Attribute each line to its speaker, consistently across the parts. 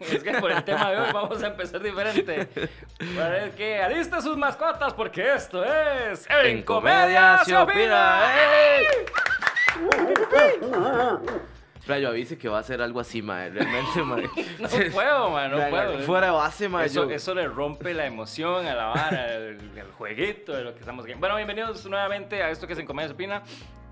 Speaker 1: es que por el tema de hoy vamos a empezar diferente. Para ver que alista sus mascotas porque esto es
Speaker 2: En Comedia se opina. ¡Ey! Playo, avise que va a ser algo así, mae. Realmente, mae.
Speaker 1: No puedo, man, no puedo.
Speaker 2: Fuera de base, mae.
Speaker 1: Eso,
Speaker 2: yo-
Speaker 1: eso le rompe la emoción a la vara, el, el jueguito de lo que estamos. Bueno, bienvenidos nuevamente a esto que es En Comedia se opina.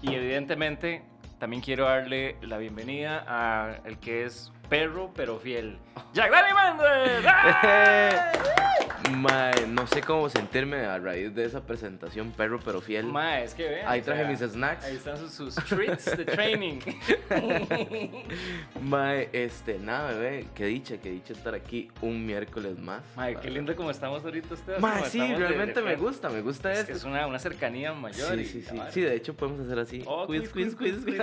Speaker 1: Y evidentemente también quiero darle la bienvenida a el que es perro pero fiel. ¡Jack Dani Méndez! ¡Ah!
Speaker 2: Mae, no sé cómo sentirme a raíz de esa presentación, perro pero fiel.
Speaker 1: Ma, es que vean.
Speaker 2: Ahí
Speaker 1: o
Speaker 2: traje
Speaker 1: sea,
Speaker 2: mis snacks.
Speaker 1: Ahí están sus, sus treats de training.
Speaker 2: Mae, este, nada, bebé. Qué dicha, qué dicha estar aquí un miércoles más.
Speaker 1: Ma, qué lindo como estamos ahorita ustedes.
Speaker 2: Mae, sí,
Speaker 1: estamos de-
Speaker 2: realmente
Speaker 1: de
Speaker 2: me gusta, me gusta
Speaker 1: Es,
Speaker 2: esto.
Speaker 1: es una, una cercanía mayor.
Speaker 2: Sí,
Speaker 1: y
Speaker 2: sí, sí. Sí, de hecho podemos hacer así.
Speaker 1: Oh,
Speaker 2: quiz,
Speaker 1: quiz,
Speaker 2: quiz,
Speaker 1: quiz,
Speaker 2: quiz,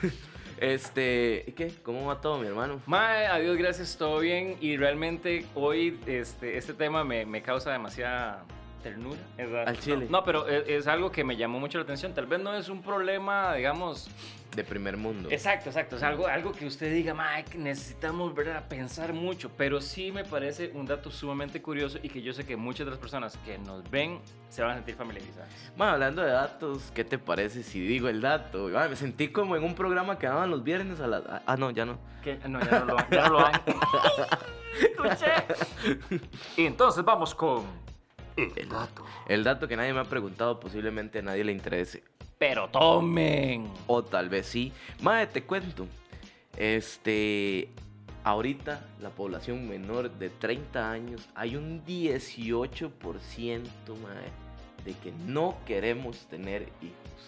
Speaker 2: quiz. Este, ¿y qué? ¿Cómo va todo, mi hermano?
Speaker 1: Mae, adiós, gracias, todo bien. Y realmente hoy este, este tema me causa demasiada ternura. Exacto.
Speaker 2: Al chile.
Speaker 1: No, pero es, es algo que me llamó mucho la atención. Tal vez no es un problema, digamos.
Speaker 2: De primer mundo.
Speaker 1: Exacto, exacto. Es algo, algo que usted diga, que necesitamos ¿verdad? pensar mucho. Pero sí me parece un dato sumamente curioso y que yo sé que muchas de las personas que nos ven se van a sentir familiarizadas.
Speaker 2: Bueno, hablando de datos, ¿qué te parece si digo el dato? Me sentí como en un programa que daban los viernes a las... Ah, no, ya no.
Speaker 1: Que, no, ya no lo, ya no lo. Y entonces vamos con el dato.
Speaker 2: El dato que nadie me ha preguntado, posiblemente a nadie le interese.
Speaker 1: Pero tomen.
Speaker 2: O tal vez sí. Madre, te cuento. Este... Ahorita la población menor de 30 años hay un 18% madre, de que no queremos tener hijos.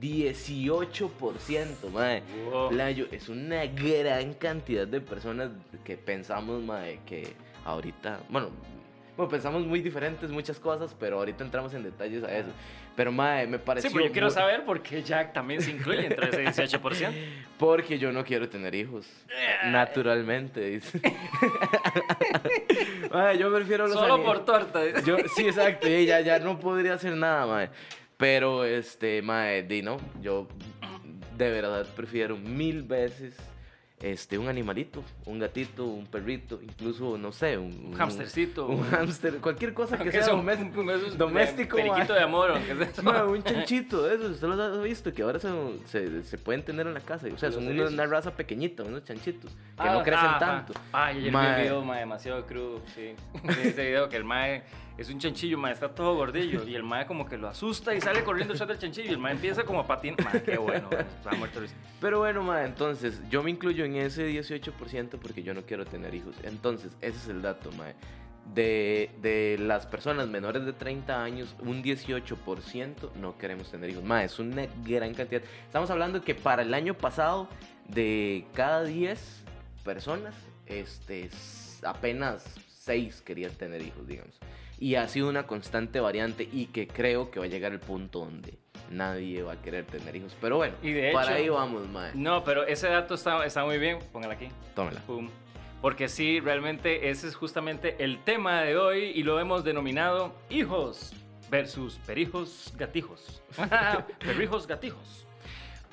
Speaker 2: 18%, madre.
Speaker 1: Wow.
Speaker 2: Playo, es una gran cantidad de personas que pensamos, mae, que ahorita, bueno, bueno, pensamos muy diferentes muchas cosas, pero ahorita entramos en detalles a eso. Pero, mae, me
Speaker 1: Sí,
Speaker 2: pareció...
Speaker 1: pero yo quiero
Speaker 2: muy-
Speaker 1: saber por qué Jack también se incluye entre ese 18%.
Speaker 2: Porque yo no quiero tener hijos. Naturalmente, dice. Mae, yo prefiero los
Speaker 1: Solo por torta. dice.
Speaker 2: Yo, sí, exacto, y ya, ya no podría hacer nada, mae. Pero, este, mae, di no, yo de verdad prefiero mil veces este, un animalito, un gatito, un perrito, incluso, no sé, un...
Speaker 1: Un hamstercito.
Speaker 2: Un hámster, cualquier cosa que sea doméstico.
Speaker 1: un,
Speaker 2: doméstico,
Speaker 1: Periquito de amor, aunque sea.
Speaker 2: Mae, un chanchito de esos, usted los ha visto, que ahora se, se, se pueden tener en la casa. O sea, son una, una raza pequeñita, unos chanchitos, que
Speaker 1: Ah,
Speaker 2: no crecen
Speaker 1: ajá.
Speaker 2: tanto.
Speaker 1: Ay, ayer vi
Speaker 2: Mae.
Speaker 1: un video mae, demasiado crudo, sí. Ese video que el mae es un chanchillo, mae, está todo gordillo. Y el mae como que lo asusta y sale corriendo detrás del chanchillo. Y el mae empieza como a patinar. Mae, qué bueno, mae, va muerto.
Speaker 2: Pero bueno, ma, entonces yo me incluyo en ese 18% porque yo no quiero tener hijos. Entonces, ese es el dato, ma. De, de las personas menores de 30 años, un 18% no queremos tener hijos. Ma, es una gran cantidad. Estamos hablando que para el año pasado, de cada 10 personas, este, apenas 6 querían tener hijos, digamos. Y ha sido una constante variante y que creo que va a llegar el punto donde nadie va a querer tener hijos. Pero bueno,
Speaker 1: Y de
Speaker 2: para ahí vamos, mae.
Speaker 1: No, pero ese dato está, está muy bien. Póngala aquí.
Speaker 2: Tómela.
Speaker 1: Pum. Porque sí, realmente ese es justamente el tema de hoy y lo hemos denominado hijos versus perijos gatijos. Perrijos gatijos.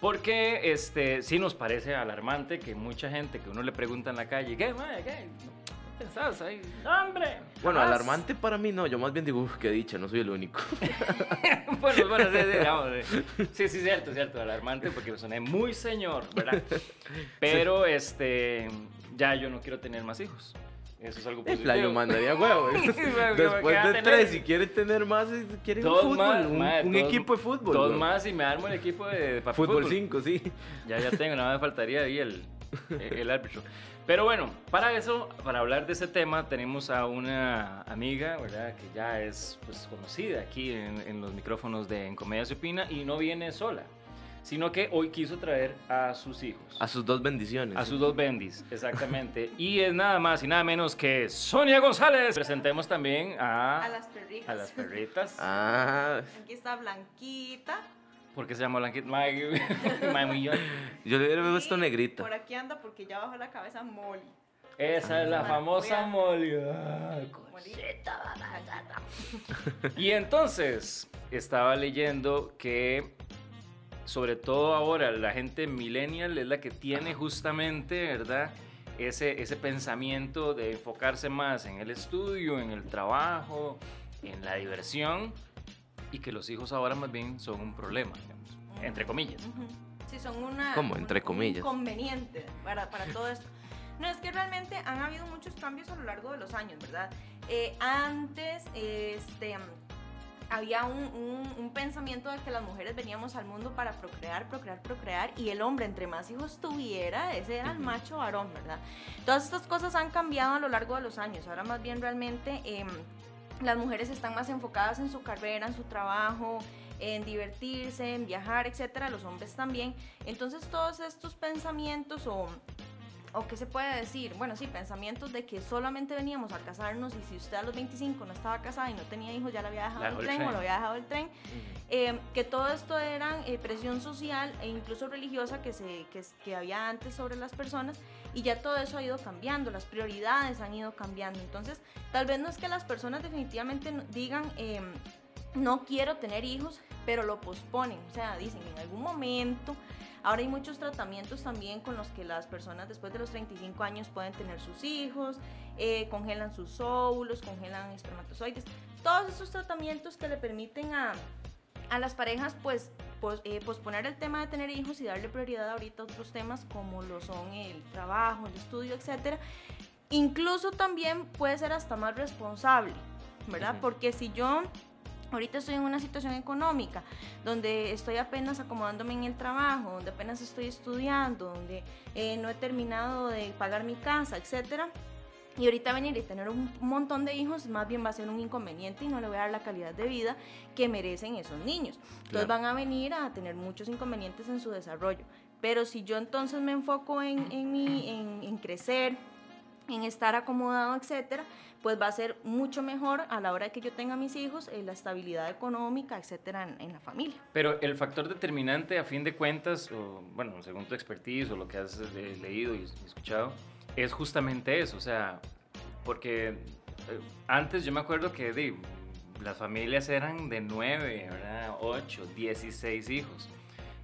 Speaker 1: Porque este, sí nos parece alarmante que mucha gente que uno le pregunta en la calle, ¿qué, mae, qué? ¿No pensás ahí? ¡No, ¡Hombre!
Speaker 2: Bueno,
Speaker 1: jamás".
Speaker 2: alarmante para mí no, yo más bien digo, uff, qué dicha, no soy el único.
Speaker 1: bueno, bueno, sí, sí, digamos, sí. cierto, cierto, alarmante porque me soné muy señor, ¿verdad? Pero, este, ya yo no quiero tener más hijos. Eso es algo
Speaker 2: El
Speaker 1: positivo.
Speaker 2: playo mandaría huevo. ¿eh?
Speaker 1: Que
Speaker 2: Después de
Speaker 1: tener-
Speaker 2: tres, si quiere tener más, si quiere un fútbol,
Speaker 1: más,
Speaker 2: un,
Speaker 1: madre,
Speaker 2: un
Speaker 1: dos-
Speaker 2: equipo de fútbol.
Speaker 1: Dos más y me armo el equipo de, para
Speaker 2: Fútbol 5, sí.
Speaker 1: Ya, ya tengo, nada me faltaría ahí el, el árbitro. Pero bueno, para eso, para hablar de ese tema, tenemos a una amiga, ¿verdad? Que ya es pues, conocida aquí en, en los micrófonos de En Comedia Se Opina y no viene sola, sino que hoy quiso traer a sus hijos.
Speaker 2: A sus dos bendiciones.
Speaker 1: A sus dos bendis, exactamente. y es nada más y nada menos que Sonia González. Presentemos también a,
Speaker 3: A las perritas.
Speaker 1: a las perritas.
Speaker 2: Ah,
Speaker 3: Aquí está Blanquita.
Speaker 1: ¿Por qué se llama Blanquita? Mae, mae, yo-
Speaker 2: yo le hubiera puesto negrita.
Speaker 3: Por aquí anda porque ya bajó la cabeza Molly.
Speaker 1: Esa es la famosa Molly. Cosita, Y entonces estaba leyendo que sobre todo ahora, la gente millennial es la que tiene justamente, ¿verdad? Ese, ese pensamiento de enfocarse más en el estudio, en el trabajo, en la diversión, y que los hijos ahora más bien son un problema, digamos, entre comillas.
Speaker 3: Sí, son una...
Speaker 2: ¿Cómo? Entre
Speaker 3: un-
Speaker 2: comillas.
Speaker 3: Un inconveniente para, para todo esto. No, es que realmente han habido muchos cambios a lo largo de los años, ¿verdad? Eh, antes, este, había un, un- un pensamiento de que las mujeres veníamos al mundo para procrear, procrear, procrear, y el hombre, entre más hijos tuviera, ese era el macho varón, ¿verdad? Todas estas cosas han cambiado a lo largo de los años. Ahora más bien realmente em, las mujeres están más enfocadas en su carrera, en su trabajo, en divertirse, en viajar, etcétera, los hombres también. Entonces todos estos pensamientos o o qué se puede decir, bueno, sí, pensamientos de que solamente veníamos a casarnos y si usted a los 25 no estaba casada y no tenía hijos, ya le había dejado
Speaker 1: Le
Speaker 3: el
Speaker 1: el
Speaker 3: tren, o
Speaker 1: tren.
Speaker 3: lo había dejado el tren, eh, que todo esto era eh, presión social e incluso religiosa que, se, que, que había antes sobre las personas y ya todo eso ha ido cambiando, las prioridades han ido cambiando. Entonces, tal vez no es que las personas definitivamente digan, eh, no quiero tener hijos, pero lo posponen, o sea, dicen en algún momento. Ahora hay muchos tratamientos también con los que las personas después de los 35 años pueden tener sus hijos, eh, congelan sus óvulos, congelan espermatozoides. Todos esos tratamientos que le permiten a, a las parejas pues pos- eh, posponer el tema de tener hijos y darle prioridad ahorita a otros temas como lo son el trabajo, el estudio, etcétera. Incluso también puede ser hasta más responsable, ¿verdad? Porque si yo ahorita estoy en una situación económica donde estoy apenas acomodándome en el trabajo, donde apenas estoy estudiando, donde eh, no he terminado de pagar mi casa, etcétera. Y ahorita venir y tener un montón de hijos más bien va a ser un inconveniente y no le voy a dar la calidad de vida que merecen esos niños. Entonces
Speaker 2: Claro.
Speaker 3: van a venir a tener muchos inconvenientes en su desarrollo. Pero si yo entonces me enfoco en, en, mi- en, en crecer, en estar acomodado, etcétera, pues va a ser mucho mejor a la hora de que yo tenga mis hijos, eh, la estabilidad económica, etcétera, en, en la familia.
Speaker 1: Pero el factor determinante, a fin de cuentas, o, bueno, según tu expertise o lo que has eh, leído y escuchado, es justamente eso. O sea, porque eh, antes yo me acuerdo que di, las familias eran de 9, ¿verdad? 8, 16 hijos.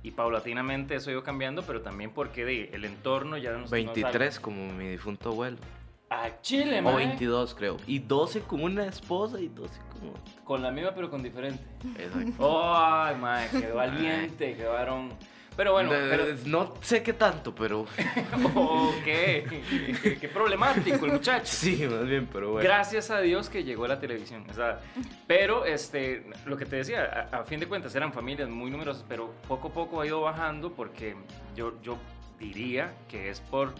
Speaker 1: Y paulatinamente eso ido cambiando, pero también porque di, el entorno ya no nos- nos
Speaker 2: 23 como mi difunto abuelo.
Speaker 1: A Chile,
Speaker 2: O
Speaker 1: mae.
Speaker 2: 22 creo. Y 12 con una esposa y 12 con otra.
Speaker 1: Con la misma, pero con diferente.
Speaker 2: Exacto.
Speaker 1: ¡Ay, mae! ¡Qué valiente! ¡Qué varón! Pero bueno,
Speaker 2: De-
Speaker 1: pero...
Speaker 2: No sé qué tanto, pero
Speaker 1: Oh, ¿qué? qué, problemático el muchacho.
Speaker 2: sí, más bien, pero bueno.
Speaker 1: Gracias a Dios que llegó a la televisión. o sea, pero este, lo que te decía, a, a fin de cuentas eran familias muy numerosas, pero poco a poco ha ido bajando porque yo, yo diría que es por,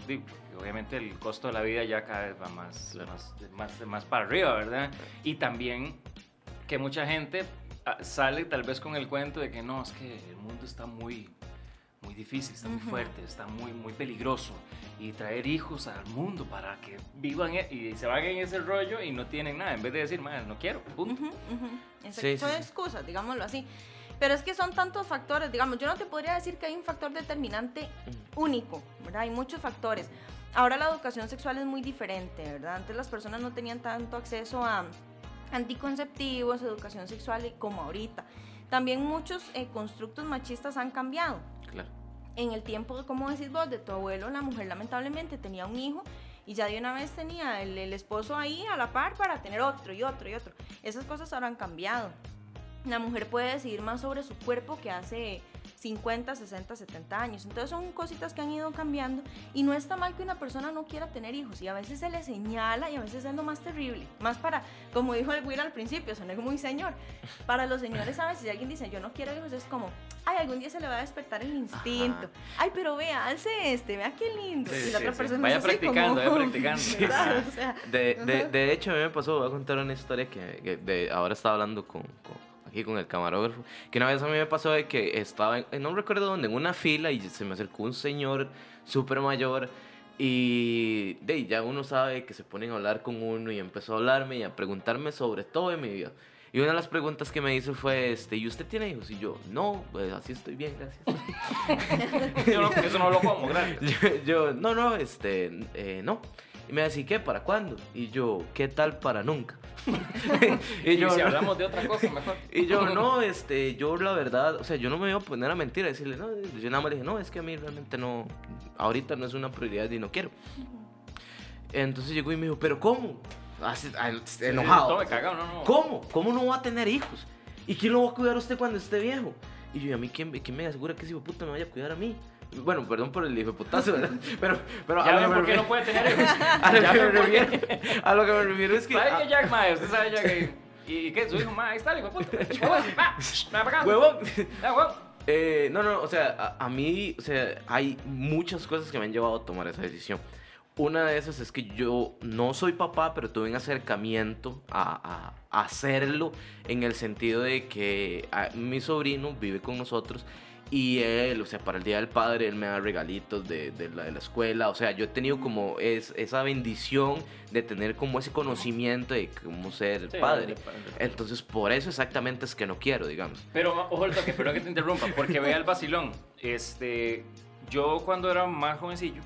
Speaker 1: obviamente el costo de la vida ya cada vez va más,
Speaker 2: Claro.
Speaker 1: más, más, más para arriba, ¿verdad? Y también que mucha gente ah, sale tal vez con el cuento de que no, es que el mundo está muy, muy difícil, está muy fuerte, está muy, muy peligroso. Y traer hijos al mundo para que vivan e- y se van en ese rollo y no tienen nada, en vez de decir, "Madre, no quiero, punto.
Speaker 3: Ujú, ujú. Exacto.
Speaker 2: Sí, sí,
Speaker 3: son
Speaker 2: sí.
Speaker 3: excusas, digámoslo así. Pero es que son tantos factores, digamos, yo no te podría decir que hay un factor determinante único, ¿verdad? Hay muchos factores. Ahora la educación sexual es muy diferente, ¿verdad? Antes las personas no tenían tanto acceso a anticonceptivos, educación sexual y como ahorita. También muchos eh, constructos machistas han cambiado.
Speaker 2: Claro.
Speaker 3: En el tiempo, como decís vos, de tu abuelo, la mujer lamentablemente tenía un hijo y ya de una vez tenía el, el esposo ahí a la par para tener otro y otro y otro. Esas cosas ahora han cambiado. La mujer puede decidir más sobre su cuerpo que hace 50, 60, 70 años. Entonces son cositas que han ido cambiando y no está mal que una persona no quiera tener hijos y a veces se le señala y a veces es lo más terrible. Más para, como dijo el Will al principio, soné muy señor. Para los señores a veces si alguien dice yo no quiero hijos es como, ay, algún día se le va a despertar el instinto. Ay, pero vea, alce este, vea qué lindo.
Speaker 1: Sí,
Speaker 3: y la
Speaker 1: sí,
Speaker 3: otra
Speaker 1: sí.
Speaker 3: persona
Speaker 1: Vaya
Speaker 3: es así
Speaker 1: practicando,
Speaker 3: como,
Speaker 1: vaya practicando.
Speaker 3: O sea,
Speaker 2: De, de,
Speaker 3: Ajá.
Speaker 2: de hecho, a mí me pasó, voy a contar una historia que, que de, ahora estaba hablando con, con- aquí con el camarógrafo, que una vez a mí me pasó de que estaba, en, no recuerdo dónde, en una fila y se me acercó un señor súper mayor y de ya uno sabe que se ponen a hablar con uno y empezó a hablarme y a preguntarme sobre todo de mi vida. Y una de las preguntas que me hizo fue, este, ¿y usted tiene hijos? Y yo, no, pues así estoy bien, gracias.
Speaker 1: Yo no- eso no lo como, gracias.
Speaker 2: yo, yo, no, no, este, eh, no. Y me decía, ¿qué? ¿Para cuándo? Y yo, ¿qué tal para nunca?
Speaker 1: y, yo, si hablamos de otra cosa, mejor.
Speaker 2: Y yo, no, este, yo la verdad, o sea, yo no me iba a poner a mentir, a decirle, no, yo nada más le dije, no, es que a mí realmente no, ahorita no es una prioridad y no quiero. Entonces llegó y me dijo, ¿pero cómo? Así, enojado.
Speaker 1: no, no.
Speaker 2: ¿Cómo? ¿Cómo no va a tener hijos? ¿Y quién lo va a cuidar a usted cuando esté viejo? Y yo, ¿y a mí quién, quién me asegura que ese hijo puta me vaya a cuidar a mí? Bueno, perdón por el hijo putazo, ¿verdad? Pero, pero
Speaker 1: ya a lo que por qué no puede tener hijos.
Speaker 2: A lo, que me refiero, a lo que me refiero es que.
Speaker 1: ¿Sabe que Jack Mae? Usted sabe ya que. ¿Y qué? Su hijo, Mae, ahí está el hijo puta.
Speaker 2: Huevón. Huevón. Eh, no, no, o sea, a, a, mí, o sea, hay muchas cosas que me han llevado a tomar esa decisión. Una de esas es que yo no soy papá, pero tuve un acercamiento a, a, hacerlo en el sentido de que mi sobrino vive con nosotros y él, o sea, para el Día del Padre, él me da regalitos de, de, la, de la, escuela. O sea, yo he tenido como es, esa bendición de tener como ese conocimiento de cómo ser padre. Entonces, por eso exactamente es que no quiero, digamos.
Speaker 1: Pero, ojo el toque, perdón que te interrumpa, porque vea el vacilón. Este, yo cuando era más jovencillo,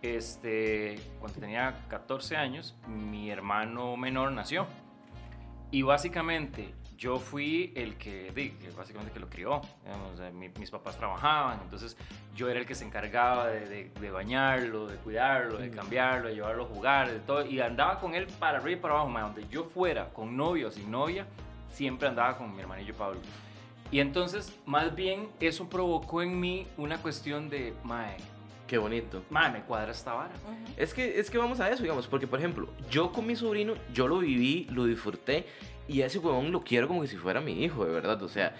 Speaker 1: este, cuando tenía 14 años, mi hermano menor nació. Y básicamente yo fui el que, básicamente que lo crió. mis papás trabajaban, entonces yo era el que se encargaba de, bañarlo, de cuidarlo, de cambiarlo, de llevarlo a jugar, de todo. Y andaba con él para arriba y para abajo, donde yo fuera, con novio o sin novia, siempre andaba con mi hermanillo Pablo. Y entonces, más bien, eso provocó en mí una cuestión de, mae,
Speaker 2: Qué bonito.
Speaker 1: Madre, me cuadra esta vara.
Speaker 2: es, que, es que vamos a eso, digamos, porque por ejemplo, yo con mi sobrino, yo lo viví, lo disfruté y ese huevón lo quiero como que si fuera mi hijo, de verdad, o sea,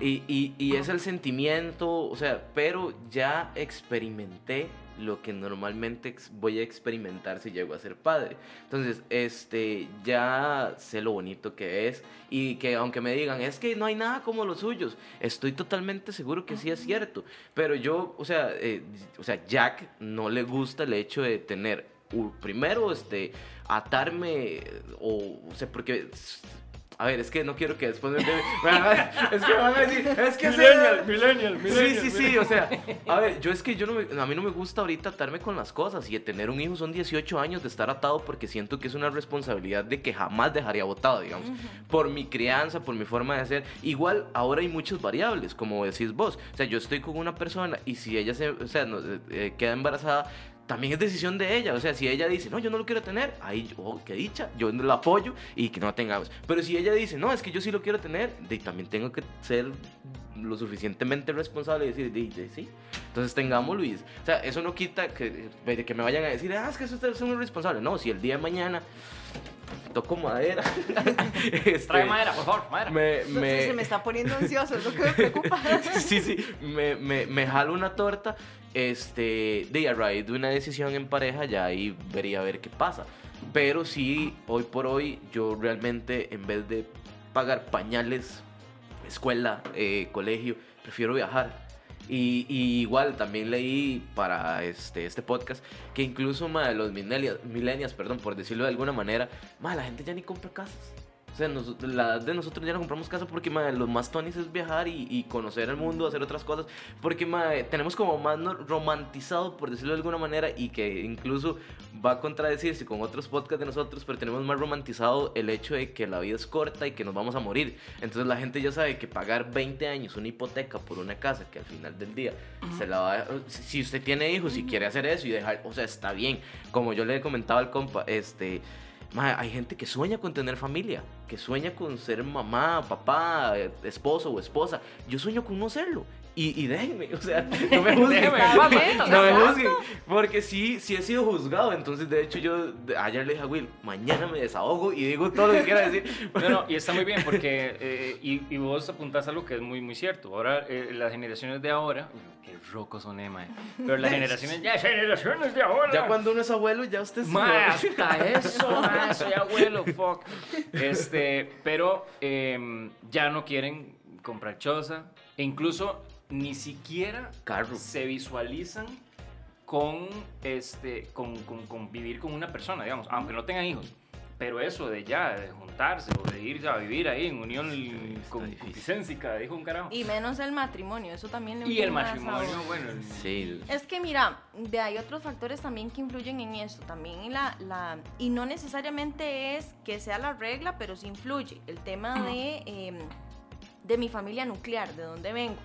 Speaker 2: y, y, y es el sentimiento, o sea, pero ya experimenté lo que normalmente voy a experimentar si llego a ser padre. Entonces, este, ya sé lo bonito que es y que aunque me digan, es que no hay nada como los suyos, estoy totalmente seguro que sí es cierto. Pero yo, o sea, eh, o sea, Jack no le gusta el hecho de tener, primero, este, atarme, o, o sea, porque a ver, es que no quiero que después me... es que me van a decir, es que...
Speaker 1: Millennial, millennial, millennial.
Speaker 2: Sí, sí, sí, o sea, a ver, yo es que yo no me, a mí no me gusta ahorita atarme con las cosas y tener un hijo son 18 años de estar atado porque siento que es una responsabilidad de que jamás dejaría botado, digamos, por mi crianza, por mi forma de ser. Igual, ahora hay muchas variables, como decís vos. O sea, yo estoy con una persona y si ella se, o sea, eh, queda embarazada, también es decisión de ella. O sea, si ella dice, no, yo no lo quiero tener, ahí, oh, qué dicha, yo la apoyo y que no la tengamos. Pero si ella dice, no, es que yo sí lo quiero tener, de, también tengo que ser lo suficientemente responsable y decir, de, sí, entonces tengámoslo. Y, o sea, eso no quita que, que me vayan a decir, ah, es que eso es un responsable. No, si el día de mañana toco madera.
Speaker 1: este, Trae madera, por favor, madera.
Speaker 3: Me, me... se me está poniendo ansioso, es lo que me preocupa.
Speaker 2: sí, sí, me, me, me jalo una torta este, de a raíz de una decisión en pareja, ya ahí vería a ver qué pasa. Pero sí, hoy por hoy, yo realmente, en vez de pagar pañales, escuela, eh, colegio, prefiero viajar. Y, igual también leí para este, este podcast que incluso ma, los millennials, perdón, por decirlo de alguna manera, ma, la gente ya ni compra casas. O sea, la de nosotros ya no compramos casa porque lo más tonis es viajar y, conocer el mundo, hacer otras cosas. Porque tenemos como más romantizado, por decirlo de alguna manera, y que incluso va a contradecirse con otros podcasts de nosotros, pero tenemos más romantizado el hecho de que la vida es corta y que nos vamos a morir. Entonces la gente ya sabe que pagar 20 años una hipoteca por una casa que al final del día se la va a, Si usted tiene hijos y quiere hacer eso y dejar, o sea, está bien. Como yo le he comentado al compa, este hay gente que sueña con tener familia, que sueña con ser mamá, papá, esposo o esposa. Yo sueño con no serlo. Y, y déjenme, o sea, no me juzguen. no me juzguen. Porque sí, sí he sido juzgado. Entonces, de hecho, yo ayer le dije a Will, mañana me desahogo y digo todo lo que quiera decir.
Speaker 1: No, no, y está muy bien porque, eh, y, y, vos apuntás algo que es muy, muy cierto. Ahora, eh, las generaciones de ahora, qué rocos son, eh, Pero las generaciones, ya generaciones de ahora.
Speaker 2: Ya cuando uno es abuelo, ya usted es
Speaker 1: Más, hasta eso, más, soy abuelo, fuck. Este, pero em, ya no quieren comprar choza. E incluso ni siquiera se visualizan con, este, con, con, vivir con una persona, digamos, aunque no tengan hijos. pero eso de ya, de juntarse o de ir a vivir ahí en unión con
Speaker 2: difícil.
Speaker 1: concupiscencia, dijo un carajo.
Speaker 3: Y menos el matrimonio, eso también le
Speaker 1: Y el matrimonio,
Speaker 3: sabor.
Speaker 1: bueno, el-
Speaker 2: Sí.
Speaker 3: Es que mira, de hay otros factores también que influyen en esto, también la, la y no necesariamente es que sea la regla, pero sí influye el tema de, em, de mi familia nuclear, de dónde vengo.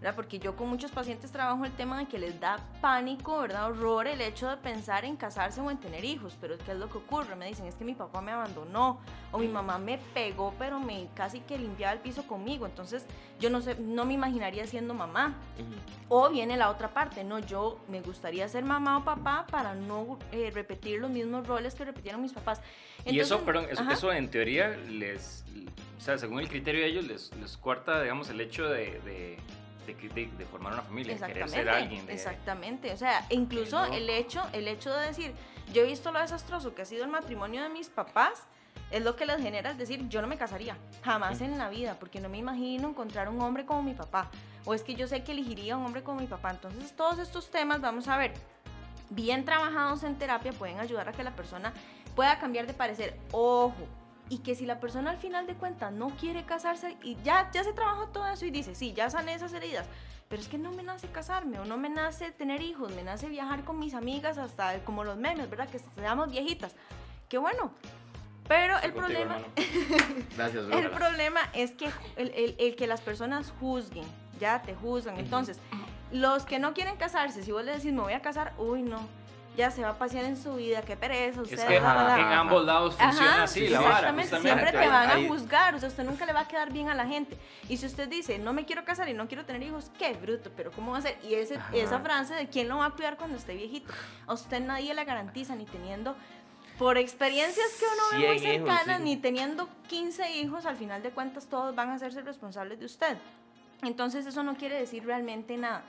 Speaker 3: ¿Verdad? Porque yo con muchos pacientes trabajo el tema de que les da pánico, ¿verdad? Horror el hecho de pensar en casarse o en tener hijos, pero ¿qué es lo que ocurre? Me dicen, es que mi papá me abandonó o mi mamá me pegó, pero me casi que limpiaba el piso conmigo, entonces yo no sé, no me imaginaría siendo mamá. O viene la otra parte, no, yo me gustaría ser mamá o papá para no eh, repetir los mismos roles que repitieron mis papás.
Speaker 1: y eso, perdón, eso, eso en teoría les, o sea, según el criterio de ellos, les, les corta, digamos, el hecho de, de, de de- de formar una familia, querer
Speaker 3: Exactamente,
Speaker 1: ser alguien. de-
Speaker 3: exactamente. O sea, incluso el hecho, el hecho de decir, yo he visto lo desastroso que ha sido el matrimonio de mis papás, es lo que les genera el decir, yo no me casaría, jamás en la vida, porque no me imagino encontrar un hombre como mi papá. O es que yo sé que elegiría un hombre como mi papá. Entonces, todos estos temas, vamos a ver, bien trabajados en terapia, pueden ayudar a que la persona pueda cambiar de parecer. Ojo, y que si la persona al final de cuentas no quiere casarse y ya, ya se trabajó todo eso y dice, sí, ya sané esas heridas, pero es que no me nace casarme o no me nace tener hijos, me nace viajar con mis amigas hasta como los memes, ¿verdad? Que seamos viejitas. Qué bueno. Pero
Speaker 1: Estoy
Speaker 3: el
Speaker 1: contigo,
Speaker 3: problema.
Speaker 2: Gracias,
Speaker 3: el problema es que el, el- el que las personas juzguen, ya te juzgan. Entonces, los que no quieren casarse, si vos le decís me voy a casar, uy, no, ya se va a pasear en su vida, qué pereza, usted
Speaker 1: Es que
Speaker 3: bla.
Speaker 1: en ambos lados funciona
Speaker 3: Ajá,
Speaker 1: así
Speaker 3: sí,
Speaker 1: la vara.
Speaker 3: exactamente,
Speaker 1: justamente.
Speaker 3: siempre te van a juzgar, o sea, usted nunca le va a quedar bien a la gente. Y si usted dice, no me quiero casar y no quiero tener hijos, qué bruto, pero ¿cómo va a ser? Y ese,
Speaker 2: Ajá.
Speaker 3: esa frase de quién lo va a cuidar cuando esté viejito. A usted nadie le garantiza, ni teniendo, por experiencias que uno ve muy
Speaker 2: 100 hijos,
Speaker 3: cercanas,
Speaker 2: sí.
Speaker 3: ni teniendo 15 hijos, al final de cuentas todos van a hacerse responsables de usted. Entonces eso no quiere decir realmente nada.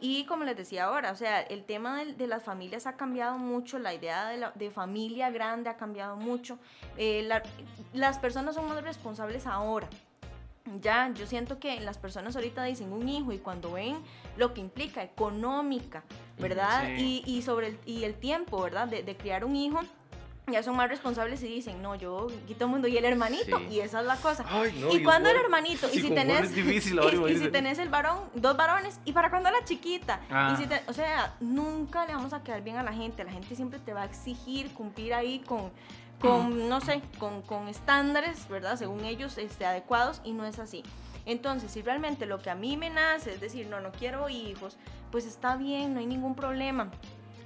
Speaker 3: Y como les decía ahora, o sea, el tema del- de, las familias ha cambiado mucho, la idea de, la- de familia grande ha cambiado mucho, eh, la- las personas son más responsables ahora. Ya, yo siento que las personas ahorita dicen un hijo y cuando ven lo que implica económica, ¿verdad?
Speaker 1: Sí.
Speaker 3: Y, y sobre el, y el tiempo, ¿verdad? De, de criar un hijo, ya son más responsables y dicen, no, yo, aquí todo el mundo, y el hermanito,
Speaker 2: Sí.
Speaker 3: y esa es la cosa.
Speaker 2: Ay, no,
Speaker 3: ¿Y cuándo el hermanito?
Speaker 2: Sí,
Speaker 3: y si tenés,
Speaker 2: difícil,
Speaker 3: y- y, si tenés el varón, dos varones, ¿y para cuándo la chiquita?
Speaker 1: Ah.
Speaker 3: Y si te- o sea, nunca le vamos a quedar bien a la gente. La gente siempre te va a exigir cumplir ahí con, con no sé, con, con estándares, ¿verdad? Según ellos este, adecuados y no es así. Entonces, si realmente lo que a mí me nace es decir, no, no quiero hijos, pues está bien, no hay ningún problema.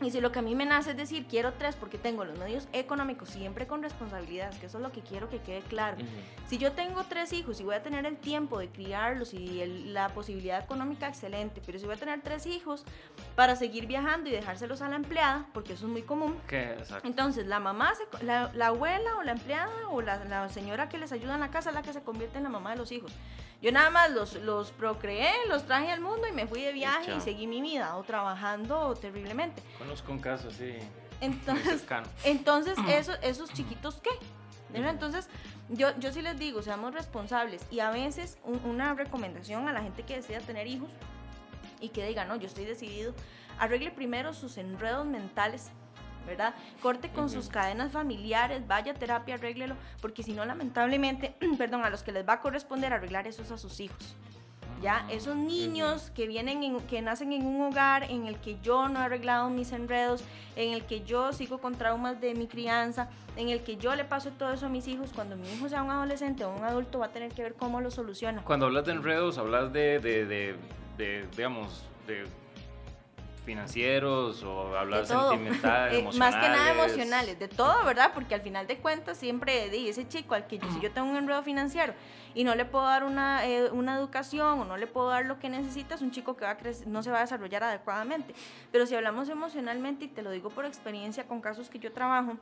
Speaker 3: Y si lo que a mí me nace es decir, quiero tres porque tengo los medios económicos, siempre con responsabilidades, que eso es lo que quiero que quede claro. Si yo tengo tres hijos y voy a tener el tiempo de criarlos y el- la posibilidad económica, excelente. Pero si voy a tener tres hijos para seguir viajando y dejárselos a la empleada, porque eso es muy común. Entonces, la mamá, se- la, la abuela o la empleada o la, la señora que les ayuda en la casa es la que se convierte en la mamá de los hijos. Yo nada más los, los procreé, los traje al mundo y me fui de viaje y, seguí mi vida, o trabajando terriblemente.
Speaker 1: Conozco un caso así
Speaker 3: Entonces, entonces, eso, esos chiquitos, ¿qué? ¿Verdad? Entonces, yo, yo sí les digo, seamos responsables. Y a veces, un- una recomendación a la gente que desea tener hijos y que diga, no, yo estoy decidido, arregle primero sus enredos mentales, ¿verdad? Corte con sus
Speaker 2: Ujú.
Speaker 3: cadenas familiares, vaya a terapia, arréglelo, porque si no, lamentablemente, perdón, a los que les va a corresponder arreglar eso es a sus hijos. Ya, esos niños que vienen, en- que nacen en un hogar en el que yo no he arreglado mis enredos, en el que yo sigo con traumas de mi crianza, en el que yo le paso todo eso a mis hijos, cuando mi hijo sea un adolescente o un adulto va a tener que ver cómo lo soluciona.
Speaker 1: Cuando hablas de enredos, hablas de, de, de, de, digamos, de financieros o
Speaker 3: todo.
Speaker 1: sentimentales,
Speaker 3: Eh,
Speaker 1: emocionales.
Speaker 3: más que nada emocionales, de todo, ¿verdad? Porque al final de cuentas siempre di ese chico al que yo, si yo tengo un enredo financiero y no le puedo dar una, eh, una educación o no le puedo dar lo que necesita, es un chico que va a crecer, no se va a desarrollar adecuadamente. Pero si hablamos emocionalmente, y te lo digo por experiencia con casos que yo trabajo,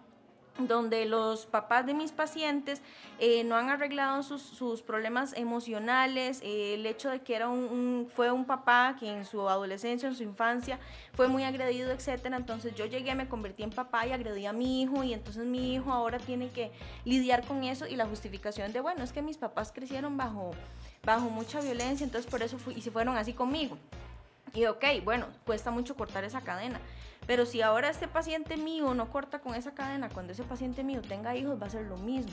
Speaker 3: donde los papás de mis pacientes eh, no han arreglado sus, sus problemas emocionales, eh, el hecho de que era un, fue un papá que en su adolescencia, en su infancia, fue muy agredido, etcétera. Entonces yo llegué, me convertí en papá y agredí a mi hijo y entonces mi hijo ahora tiene que lidiar con eso y la justificación de, bueno, es que mis papás crecieron bajo, bajo mucha violencia, entonces por eso y se fueron así conmigo. Y ok, bueno, cuesta mucho cortar esa cadena. Pero si ahora este paciente mío no corta con esa cadena, cuando ese paciente mío tenga hijos va a ser lo mismo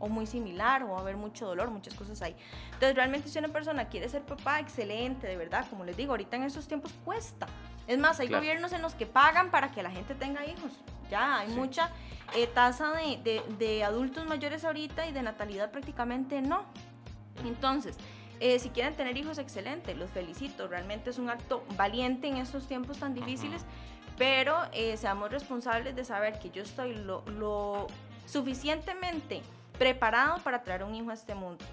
Speaker 3: o muy similar o va a haber mucho dolor, muchas cosas ahí. Entonces, realmente si una persona quiere ser papá, excelente, de verdad, como les digo, ahorita en estos tiempos cuesta. Es más, hay gobiernos en los que pagan para que la gente tenga hijos. Ya, hay mucha eh, tasa de, de, de, adultos mayores ahorita y de natalidad prácticamente no. Entonces, eh, si quieren tener hijos, excelente, los felicito. Realmente es un acto valiente en estos tiempos tan difíciles, pero eh, seamos responsables de saber que yo estoy lo, lo suficientemente preparado para traer un hijo a este mundo.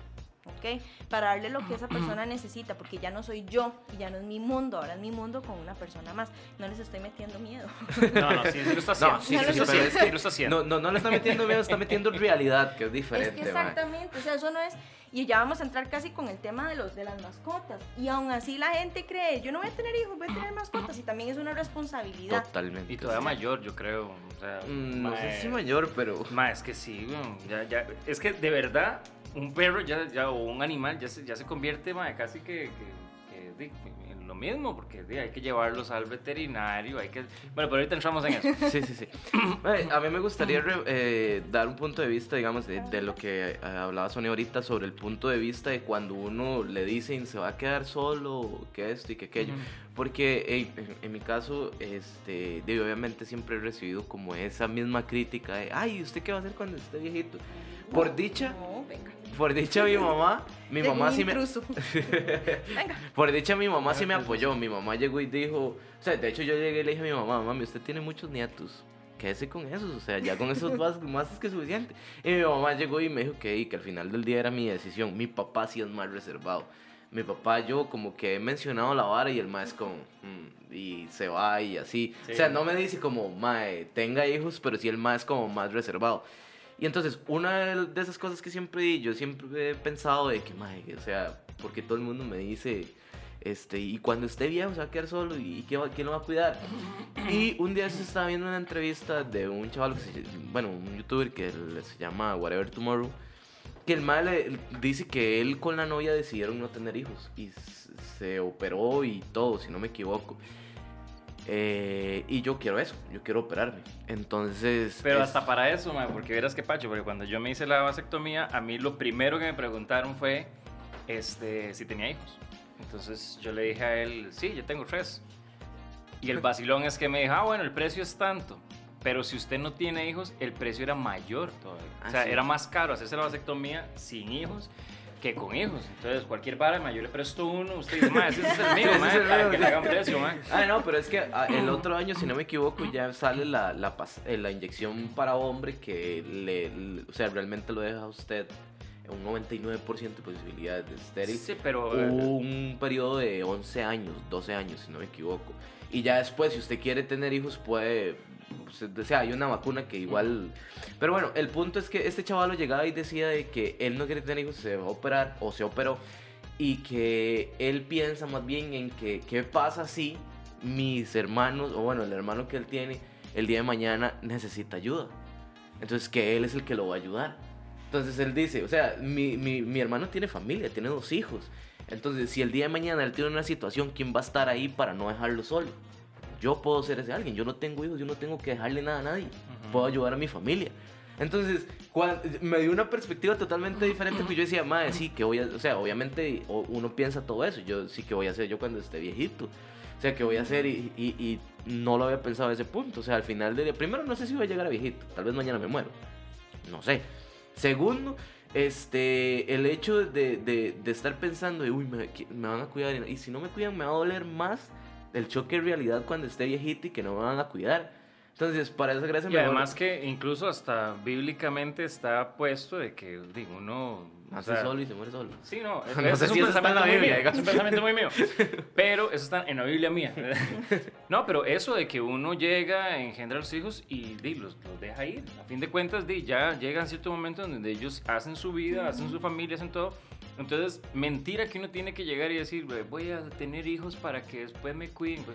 Speaker 3: ¿Ok? Para darle lo que esa persona necesita, porque ya no soy yo y ya no es mi mundo, ahora es mi mundo con una persona más. No les estoy metiendo miedo.
Speaker 1: No, no, sí, sí lo está haciendo. No, sí, sí, sí,
Speaker 2: lo está haciendo. No, no, no le está metiendo miedo, está metiendo realidad, que es diferente.
Speaker 3: Es que exactamente, o sea, eso no es... Y ya vamos a entrar casi con el tema de, los, de las mascotas. Y aún así la gente cree, yo no voy a tener hijos, voy a tener mascotas. Y también es una responsabilidad.
Speaker 2: Totalmente.
Speaker 1: Y todavía mayor, yo creo. O sea,
Speaker 2: mm, no sé si mayor, pero...
Speaker 1: Más, es que sí, ya, ya, es que de verdad un perro ya, ya, o un animal ya se, ya se convierte casi que, que, en lo mismo, porque hay que llevarlos al veterinario, hay que... Bueno, pero ahorita entramos en eso.
Speaker 2: Sí, sí, sí. a mí me gustaría eh, dar un punto de vista, digamos, de, lo que eh, hablaba Sonia ahorita sobre el punto de vista de cuando uno le dicen se va a quedar solo, que esto y que aquello. Porque en, mi caso, este, obviamente siempre he recibido como esa misma crítica de, ay, ¿usted qué va a hacer cuando esté viejito? Por dicha, por dicha mi mamá, mi mamá sí me... Venga. Por dicha mi mamá sí me apoyó, mi mamá llegó y dijo, o sea, de hecho yo llegué y le dije a mi mamá, mami, usted tiene muchos nietos, quédese con esos, o sea, ya con esos más, más es que suficiente. Y mi mamá llegó y me dijo que, que al final del día era mi decisión, mi papá sí es más reservado. Mi papá, yo como que he mencionado la vara y el más como, mm", y se va y así. O sea, no me dice como, mae, tenga hijos, pero sí el más como más reservado. Y entonces, una de esas cosas que siempre yo siempre he pensado de que, o sea, porque todo el mundo me dice, este, y cuando esté viejo se va a quedar solo y ¿quién, quién lo va a cuidar. Y un día se estaba viendo una entrevista de un chaval, que se, bueno, un youtuber que se llama Whatever Tomorrow, que el mal dice que él con la novia decidieron no tener hijos y se operó y todo, si no me equivoco. Eh, y yo quiero eso, yo quiero operarme. Entonces.
Speaker 1: Pero hasta para eso, porque verás que pacho, porque cuando yo me hice la vasectomía, a mí lo primero que me preguntaron fue este, si tenía hijos. Entonces yo le dije a él, sí, yo tengo tres. Y el vacilón es que me dijo, ah, bueno, el precio es tanto. Pero si usted no tiene hijos, el precio era mayor todavía. o sea, ah, era más caro hacerse la vasectomía sin hijos que con hijos. Entonces, cualquier para, yo le presto uno, usted dice, ese es el mío, para que le hagan precio,
Speaker 2: Ah, no, pero es que ah, el otro año, si no me equivoco, ya sale la, la, eh, la inyección para hombre que le, o sea, realmente lo deja a usted un 99% de posibilidades de estéril.
Speaker 1: Sí, pero...
Speaker 2: Un periodo de 11 años, 12 años, si no me equivoco. Y ya después, si usted quiere tener hijos, puede pues, o sea, hay una vacuna que igual... Pero bueno, el punto es que este chaval llegaba y decía de que él no quiere tener hijos, se va a operar o se operó y que él piensa más bien en que qué pasa si mis hermanos, o bueno, el hermano que él tiene, el día de mañana necesita ayuda. Entonces que él es el que lo va a ayudar. Entonces él dice, o sea, mi, mi, mi hermano tiene familia, tiene dos hijos. Entonces, si el día de mañana él tiene una situación, ¿quién va a estar ahí para no dejarlo solo? Yo puedo ser ese alguien, yo no tengo hijos, yo no tengo que dejarle nada a nadie, puedo ayudar a mi familia. Entonces, me dio una perspectiva totalmente diferente, porque yo decía, madre, sí, que voy a, o sea, obviamente uno piensa todo eso, yo sí que voy a hacer yo cuando esté viejito, o sea, que voy a hacer y, y, no lo había pensado a ese punto, o sea, al final del día, primero no sé si voy a llegar a viejito, tal vez mañana me muero, no sé. Segundo, este, el hecho de, de, de estar pensando, uy, me, me, van a cuidar, y si no me cuidan me va a doler más el choque de realidad cuando esté viejito y que no me van a cuidar. Entonces, para esa gracia
Speaker 1: Y además que incluso hasta bíblicamente está puesto de que digo, uno
Speaker 2: nace solo y se muere solo.
Speaker 1: Sí, no, no es, un pensamiento muy mío, es un pensamiento muy mío. Pero eso está en la Biblia mía. no, pero eso de que uno llega, engendra a los hijos y di, los, los, deja ir. A fin de cuentas, di, ya llegan cierto momento donde ellos hacen su vida, hacen su familia, hacen todo entonces, mentira que uno tiene que llegar y decir, voy a tener hijos para que después me cuiden.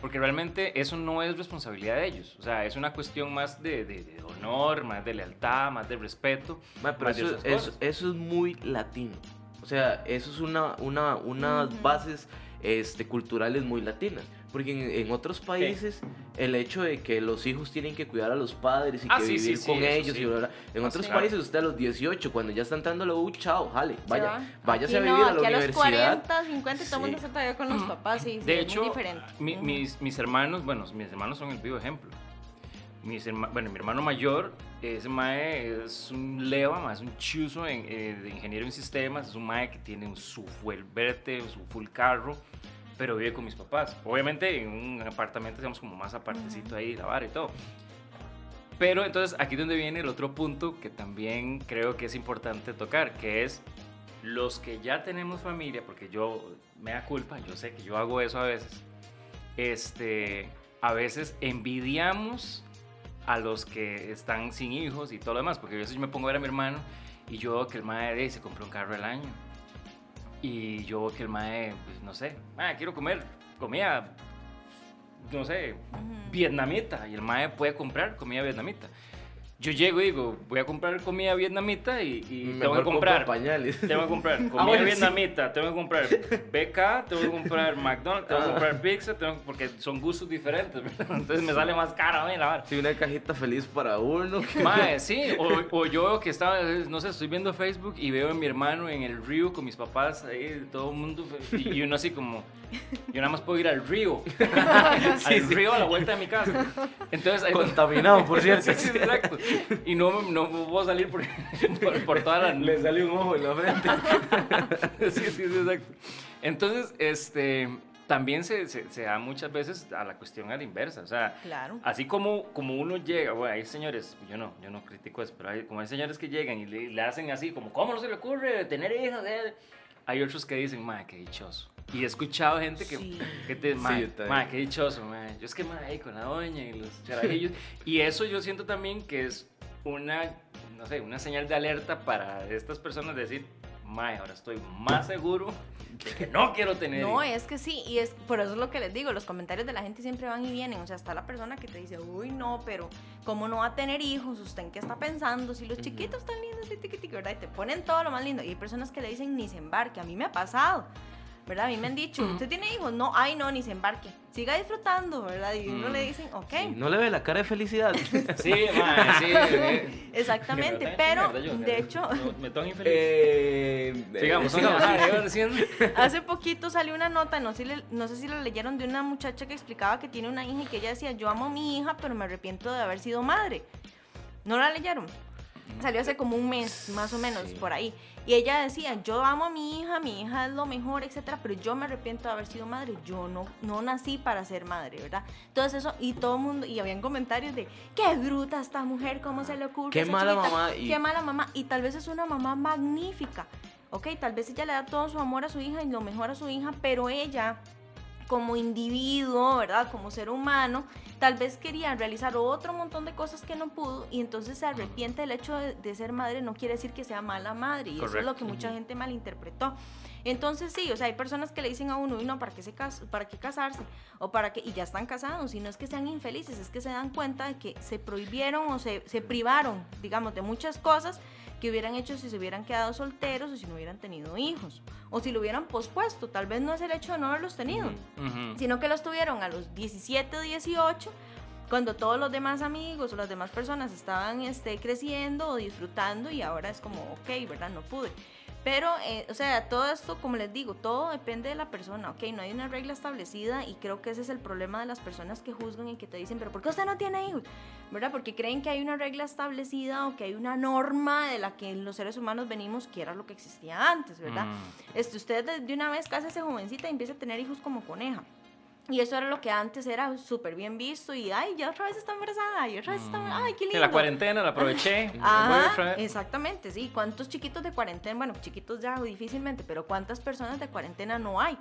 Speaker 1: Porque realmente eso no es responsabilidad de ellos. O sea, es una cuestión más de, de, honor, más de lealtad, más de respeto.
Speaker 2: pero eso, eso, eso, es muy latino. O sea, eso es una, una, unas bases este, culturales muy latinas. Porque en, en otros países el hecho de que los hijos tienen que cuidar a los padres y
Speaker 1: Ah,
Speaker 2: que
Speaker 1: sí, sí,
Speaker 2: vivir
Speaker 1: sí,
Speaker 2: con
Speaker 1: eso
Speaker 2: ellos
Speaker 1: sí.
Speaker 2: y bla, bla. En
Speaker 1: Ah,
Speaker 2: otros
Speaker 1: sí.
Speaker 2: países usted a los 18, cuando ya está entrando a la U, chao, jale, vaya,
Speaker 3: va.
Speaker 2: váyase
Speaker 3: Aquí
Speaker 2: a
Speaker 3: no,
Speaker 2: vivir a la
Speaker 3: aquí
Speaker 2: universidad.
Speaker 3: a los 40, 50 y todo el mundo
Speaker 2: Sí.
Speaker 3: todavía con los papás, sí, sí,
Speaker 1: De
Speaker 3: es
Speaker 1: hecho,
Speaker 3: muy diferente.
Speaker 1: mi- mis, mis hermanos, bueno, mis hermanos son el vivo ejemplo. Mis herma- bueno, mi hermano mayor, ese mae es un leva, mae, es un chuzo en, eh, de ingeniero en sistemas, es un mae que tiene un su full verte, su full carro, pero vive con mis papás. Obviamente en un apartamento, digamos, como más apartecito ahí, la vara y todo. Pero entonces aquí es donde viene el otro punto que también creo que es importante tocar, que es los que ya tenemos familia, porque yo me da culpa, yo sé que yo hago eso a veces, este, a veces envidiamos a los que están sin hijos y todo lo demás, porque a veces yo me pongo a ver a mi hermano y yo que el mae se compró un carro al año y yo que el mae, pues no sé, ah, quiero comer comida, no sé, vietnamita y el mae puede comprar comida vietnamita. Yo llego y digo, voy a comprar comida vietnamita y, y tengo que comprar
Speaker 2: compra pañales.
Speaker 1: tengo que comprar comida
Speaker 2: Ah, bueno, sí.
Speaker 1: vietnamita, tengo que comprar BK, tengo que comprar McDonald's, tengo que
Speaker 2: Ah.
Speaker 1: comprar pizza, tengo que- porque son gustos diferentes, ¿verdad? Entonces me sale más caro a mí la vara.
Speaker 2: Sí, una cajita feliz para uno.
Speaker 1: Mae, sí, o, o yo que estaba, no sé, estoy viendo Facebook y veo a mi hermano en el río con mis papás, ahí todo el mundo, y uno así como, yo nada más puedo ir al río, al río a la vuelta de mi casa. Entonces, ahí-
Speaker 2: Contaminado, por cierto.
Speaker 1: Sí, exacto. Y no, no puedo salir por, por, por toda la...
Speaker 2: Le sale un ojo en la frente.
Speaker 1: sí, sí, sí, exacto. Entonces, este, también se, se, se da muchas veces a la cuestión a la inversa. O sea,
Speaker 3: Claro.
Speaker 1: así como, como uno llega, bueno, hay señores, yo no, yo no critico eso, pero hay, como hay señores que llegan y le, le hacen así, como, ¿cómo no se le ocurre tener hijos? eh?" Hay otros que dicen, madre, qué dichoso. Y he escuchado gente que,
Speaker 3: Sí.
Speaker 1: que te,
Speaker 2: Sí, también.
Speaker 1: madre, qué dichoso, madre. Yo es que, madre, ahí con la doña y los charajillos. y eso yo siento también que es una, no sé, una señal de alerta para estas personas de decir, madre, ahora estoy más seguro de que no quiero tener
Speaker 3: No,
Speaker 1: hijos".
Speaker 3: es que sí, y es por eso es lo que les digo, los comentarios de la gente siempre van y vienen, o sea, está la persona que te dice, uy, no, pero ¿cómo no va a tener hijos? ¿Usted en qué está pensando? Si los chiquitos están lindos y ¿verdad? Y te ponen todo lo más lindo, y hay personas que le dicen, ni se embarque, a mí me ha pasado, ¿verdad? A mí me han dicho, ¿usted tiene hijos? No, ay, no, ni se embarque, siga disfrutando, ¿verdad? Y uno
Speaker 1: Mm.
Speaker 3: le dicen, ok,
Speaker 2: No le ve la cara de felicidad.
Speaker 1: Sí, madre, sí.
Speaker 3: exactamente,
Speaker 1: Me
Speaker 3: pero
Speaker 1: yo,
Speaker 3: de hecho...
Speaker 1: me- Me tengo infeliz.
Speaker 2: eh,
Speaker 1: Sigamos,
Speaker 2: eh, sigamos.
Speaker 3: Hace poquito salió una nota, no sé, no sé si la leyeron, de una muchacha que explicaba que tiene una hija y que ella decía, yo amo a mi hija, pero me arrepiento de haber sido madre. ¿No la leyeron? Salió hace como un mes, más o menos,
Speaker 2: Sí.
Speaker 3: por ahí. Y ella decía, yo amo a mi hija, mi hija es lo mejor, etcétera, pero yo me arrepiento de haber sido madre. Yo no, no nací para ser madre, ¿verdad? Entonces eso, y todo el mundo, y habían comentarios de, qué bruta esta mujer, cómo se le ocurre.
Speaker 2: Qué mala
Speaker 3: chiquita?
Speaker 2: mamá", y-
Speaker 3: Qué mala mamá. Y tal vez es una mamá magnífica. Ok, tal vez ella le da todo su amor a su hija y lo mejor a su hija, pero ella, como individuo, ¿verdad? Como ser humano, tal vez quería realizar otro montón de cosas que no pudo y entonces se arrepiente del hecho de, de ser madre, no quiere decir que sea mala madre y eso es lo que mucha gente malinterpretó. Entonces sí, o sea, hay personas que le dicen a uno, "Uy, no, ¿para qué, se cas ¿para qué casarse? O para qué, y ya están casados, y no es que sean infelices, es que se dan cuenta de que se prohibieron o se, se privaron, digamos, de muchas cosas que hubieran hecho si se hubieran quedado solteros o si no hubieran tenido hijos, o si lo hubieran pospuesto, tal vez no es el hecho de no haberlos tenido, sino que los tuvieron a los 17, 18, cuando todos los demás amigos o las demás personas estaban este, creciendo o disfrutando y ahora es como, ok, ¿verdad? No pude. Pero, eh, o sea, todo esto, como les digo, todo depende de la persona, ¿ok? No hay una regla establecida y creo que ese es el problema de las personas que juzgan y que te dicen, pero ¿por qué usted no tiene hijos? ¿Verdad? Porque creen que hay una regla establecida o que hay una norma de la que los seres humanos venimos, que era lo que existía antes, ¿verdad?
Speaker 1: Mm.
Speaker 3: Este, usted de- una vez cásese jovencita y empieza a tener hijos como coneja. Y eso era lo que antes era súper bien visto y, ay, ya otra vez está embarazada, y otra vez está, ay, qué
Speaker 1: En
Speaker 3: lindo.
Speaker 1: la cuarentena la aproveché.
Speaker 3: Ajá, exactamente, sí. ¿Cuántos chiquitos de cuarentena? Bueno, chiquitos ya difícilmente, pero ¿cuántas personas de cuarentena no hay?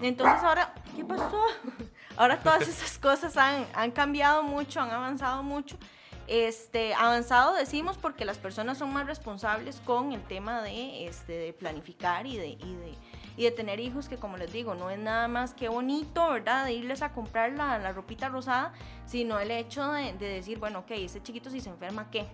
Speaker 3: Entonces ahora, ¿qué pasó? Ahora todas esas cosas han, han cambiado mucho, han avanzado mucho. Este, avanzado decimos porque las personas son más responsables con el tema de, este, de planificar y de, y, de, y de tener hijos, que como les digo, no es nada más que bonito, ¿verdad? De irles a comprar la, la ropita rosada, sino el hecho de, de decir, bueno, ok, ese chiquito si se enferma, ¿qué?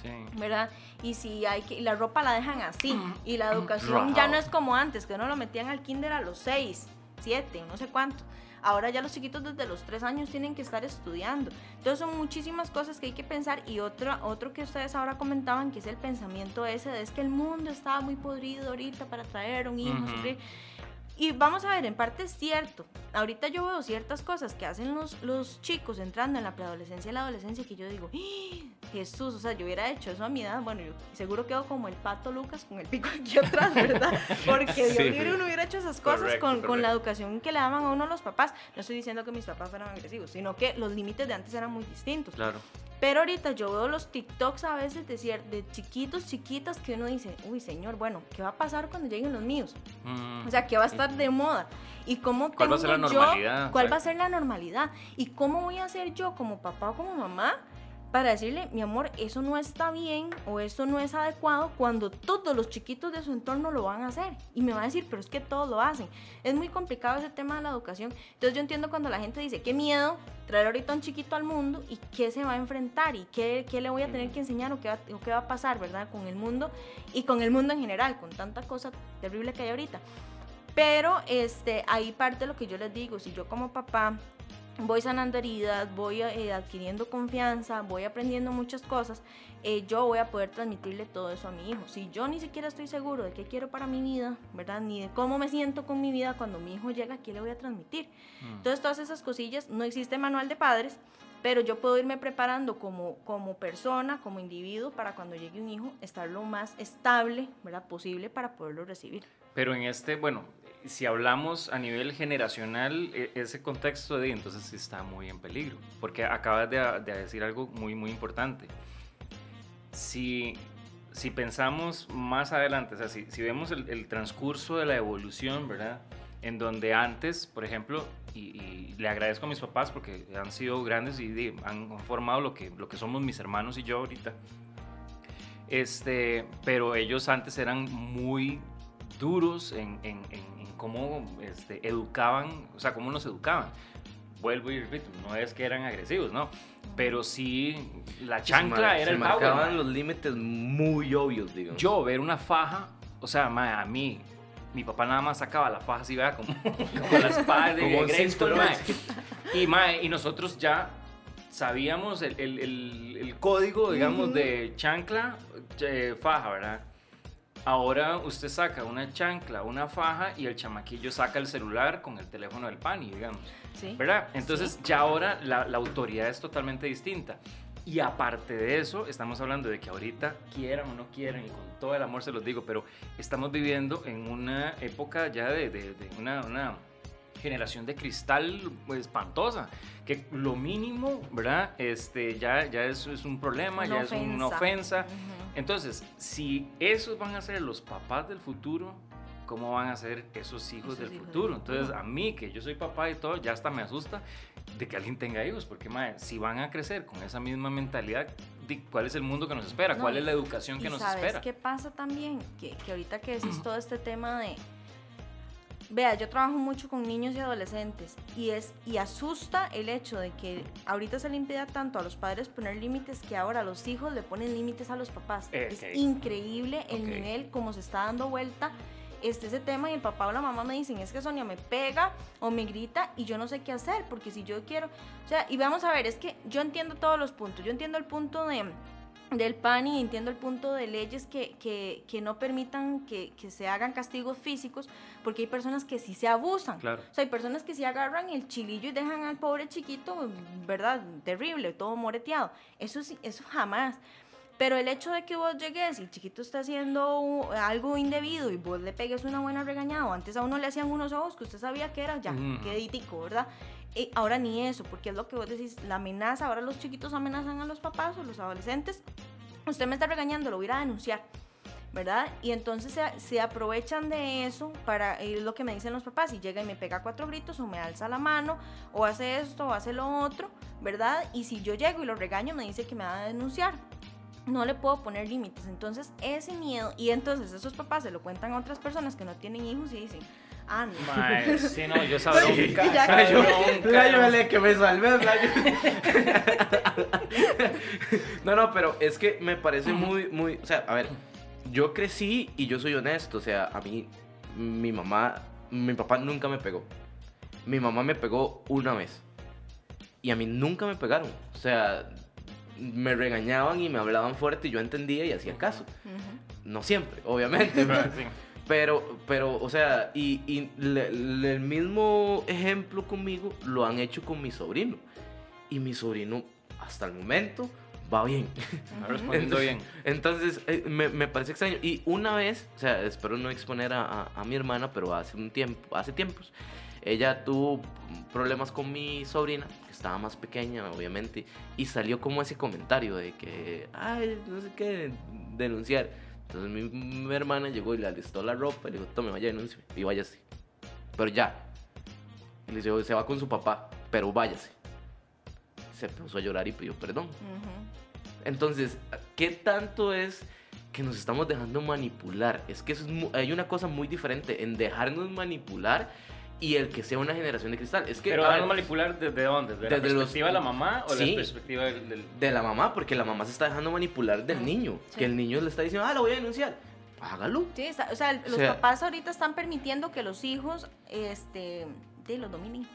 Speaker 1: Sí.
Speaker 3: ¿verdad? Y si hay que, y la ropa la dejan así, y la educación
Speaker 1: Rajao.
Speaker 3: ya no es como antes, que uno lo metían al kinder a los seis, 7, no sé cuánto. Ahora ya los chiquitos desde los 3 años tienen que estar estudiando. Entonces son muchísimas cosas que hay que pensar y otro, otro que ustedes ahora comentaban que es el pensamiento ese de es que el mundo estaba muy podrido ahorita para traer un hijo. Y vamos a ver, en parte es cierto. Ahorita yo veo ciertas cosas que hacen los, los chicos entrando en la preadolescencia y la adolescencia que yo digo, ¡Ah! Jesús, o sea, yo hubiera hecho eso a mi edad. Bueno, yo seguro quedo como el pato Lucas con el pico aquí atrás, ¿verdad? Porque Dios
Speaker 2: Sí.
Speaker 3: libre uno hubiera hecho esas cosas
Speaker 1: Correcto,
Speaker 3: con, con la educación que le daban a uno los papás. No estoy diciendo que mis papás fueran agresivos, sino que los límites de antes eran muy distintos.
Speaker 2: Claro.
Speaker 3: Pero ahorita yo veo los TikToks a veces de, de chiquitos, chiquitas, que uno dice, uy, señor, bueno, ¿qué va a pasar cuando lleguen los míos?
Speaker 1: Mm.
Speaker 3: O sea, ¿qué va a estar de moda? ¿Y cómo
Speaker 1: ¿Cuál va a ser la
Speaker 3: tengo yo-
Speaker 1: normalidad?
Speaker 3: ¿Cuál va a ser la normalidad? ¿Y cómo voy a hacer yo como papá o como mamá para decirle, mi amor, eso no está bien o eso no es adecuado cuando todos los chiquitos de su entorno lo van a hacer? Y me va a decir, pero es que todos lo hacen. Es muy complicado ese tema de la educación. Entonces yo entiendo cuando la gente dice, qué miedo traer ahorita un chiquito al mundo y qué se va a enfrentar y qué, qué le voy a tener que enseñar o qué, va, o qué va a pasar, ¿verdad? Con el mundo y con el mundo en general, con tanta cosa terrible que hay ahorita. Pero este, ahí parte de lo que yo les digo, si yo como papá voy sanando heridas, voy eh, adquiriendo confianza, voy aprendiendo muchas cosas, eh, yo voy a poder transmitirle todo eso a mi hijo. Si yo ni siquiera estoy seguro de qué quiero para mi vida, ¿verdad? Ni de cómo me siento con mi vida, cuando mi hijo llega, ¿qué le voy a transmitir?
Speaker 1: Mm.
Speaker 3: Entonces todas esas cosillas, no existe manual de padres, pero yo puedo irme preparando como, como persona, como individuo, para cuando llegue un hijo, estar lo más estable, ¿verdad? Posible para poderlo recibir.
Speaker 1: Pero en este, bueno, si hablamos a nivel generacional, e- ese contexto de entonces sí está muy en peligro, porque acabas de, de decir algo muy, muy importante. Si, si pensamos más adelante, o sea, si, si vemos el, el transcurso de la evolución, ¿verdad? En donde antes, por ejemplo, y, y le agradezco a mis papás porque han sido grandes y han formado lo que, lo que somos mis hermanos y yo ahorita. Este, pero ellos antes eran muy duros en- en- en cómo este, educaban, o sea, cómo nos educaban. Vuelvo y repito, no es que eran agresivos, ¿no? Pero sí, la chancla
Speaker 2: Se
Speaker 1: era el power,
Speaker 2: marcaban los límites muy obvios, digamos.
Speaker 1: Yo ver una faja, o sea, mae, a mí, mi papá nada más sacaba la faja así, vea, como, como la espada de
Speaker 2: Como cinturón.
Speaker 1: mae. Y, mae, y nosotros ya sabíamos el, el- el- el código, digamos,
Speaker 3: Ujú.
Speaker 1: de chancla, eh, faja, ¿verdad? Ahora usted saca una chancla, una faja y el chamaquillo saca el celular con el teléfono del pani, digamos.
Speaker 3: ¿sí?
Speaker 1: ¿Verdad? Entonces ya ahora la, la autoridad es totalmente distinta. Y aparte de eso, estamos hablando de que ahorita quieran o no quieran, y con todo el amor se los digo, pero estamos viviendo en una época ya de, de- de una, una generación de cristal pues, espantosa, que lo mínimo, ¿verdad? Este, ya, ya es, es un problema,
Speaker 3: Una
Speaker 1: ya es una ofensa.
Speaker 3: Ujú.
Speaker 1: Entonces, si esos van a ser los papás del futuro, ¿cómo van a ser esos hijos
Speaker 3: Esos
Speaker 1: del
Speaker 3: hijos del
Speaker 1: futuro?
Speaker 3: futuro.
Speaker 1: Entonces, a mí, que yo soy papá y todo, ya hasta me asusta de que alguien tenga hijos, porque mae, si van a crecer con esa misma mentalidad, ¿cuál es el mundo que nos espera?
Speaker 3: No,
Speaker 1: ¿Cuál es la educación que
Speaker 3: ¿Y
Speaker 1: nos espera?
Speaker 3: qué pasa también? Que, que ahorita que decís todo este tema de... Vea, yo trabajo mucho con niños y adolescentes y es y asusta el hecho de que ahorita se le impida tanto a los padres poner límites que ahora los hijos le ponen límites a los papás. Es increíble el nivel como se está dando vuelta este ese tema y el papá o la mamá me dicen, es que Sonia me pega o me grita y yo no sé qué hacer, porque si yo quiero, o sea, y vamos a ver, es que yo entiendo todos los puntos, yo entiendo el punto de del PAN y entiendo el punto de leyes que, que, que no permitan que, que se hagan castigos físicos, porque hay personas que sí se abusan.
Speaker 1: Claro.
Speaker 3: O sea, hay personas que sí agarran el chilillo y dejan al pobre chiquito, ¿verdad? Terrible, todo moreteado. Eso sí, eso jamás. Pero el hecho de que vos llegues y el chiquito está haciendo algo indebido y vos le pegues una buena regañada, o antes a uno le hacían unos ojos que usted sabía que era ya,
Speaker 1: Ujú.
Speaker 3: queditico, ¿verdad? Eh, ahora ni eso, porque es lo que vos decís, la amenaza, ahora los chiquitos amenazan a los papás o los adolescentes. Usted me está regañando, lo voy a denunciar. ¿verdad? Y entonces se, se aprovechan de eso para, es lo que me dicen los papás, y llega y me pega cuatro gritos o me alza la mano o hace esto o hace lo otro, ¿verdad? Y si yo llego y lo regaño me dice que me va a denunciar. No le puedo poner límites. Entonces ese miedo, y entonces esos papás se lo cuentan a otras personas que no tienen hijos y dicen, ah, no.
Speaker 1: Mae, sí, no, yo un
Speaker 2: que me playo. No, no, pero es que me parece muy, muy, o sea, a ver, yo crecí y yo soy honesto, o sea, a mí, mi mamá, mi papá nunca me pegó. Mi mamá me pegó una vez. Y a mí nunca me pegaron. O sea, me regañaban y me hablaban fuerte y yo entendía y hacía caso. No siempre, obviamente.
Speaker 1: Pero, sí.
Speaker 2: Pero, pero, o sea, y, y le- le- el mismo ejemplo conmigo lo han hecho con mi sobrino. Y mi sobrino, hasta el momento, va bien.
Speaker 1: Está respondiendo bien.
Speaker 2: Entonces, eh, me, me parece extraño. Y una vez, o sea, espero no exponer a, a- a mi hermana, pero hace un tiempo, hace tiempos, ella tuvo problemas con mi sobrina, que estaba más pequeña, obviamente, y salió como ese comentario de que, ay, no sé qué, denunciar. Entonces mi, mi hermana llegó y le alistó la ropa y le dijo, tome, vaya, denuncie, y váyase. Pero ya. Y le dijo, se va con su papá, pero váyase. Se puso a llorar y pidió perdón.
Speaker 3: Ujú.
Speaker 2: Entonces, ¿qué tanto es que nos estamos dejando manipular? Es que eso es hay una cosa muy diferente en dejarnos manipular y el que sea una generación de cristal. Es que
Speaker 1: Pero van a manipular desde dónde? ¿Desde la
Speaker 2: los-
Speaker 1: perspectiva de la mamá o de
Speaker 2: Sí.
Speaker 1: la perspectiva del, del-
Speaker 2: de la mamá, porque la mamá se está dejando manipular del niño.
Speaker 3: Sí.
Speaker 2: Que el niño le está diciendo, ah, lo voy a denunciar. Hágalo.
Speaker 3: Sí, está- o sea, el- los
Speaker 2: sea-
Speaker 3: papás ahorita están permitiendo que los hijos, este, sí, los dominen.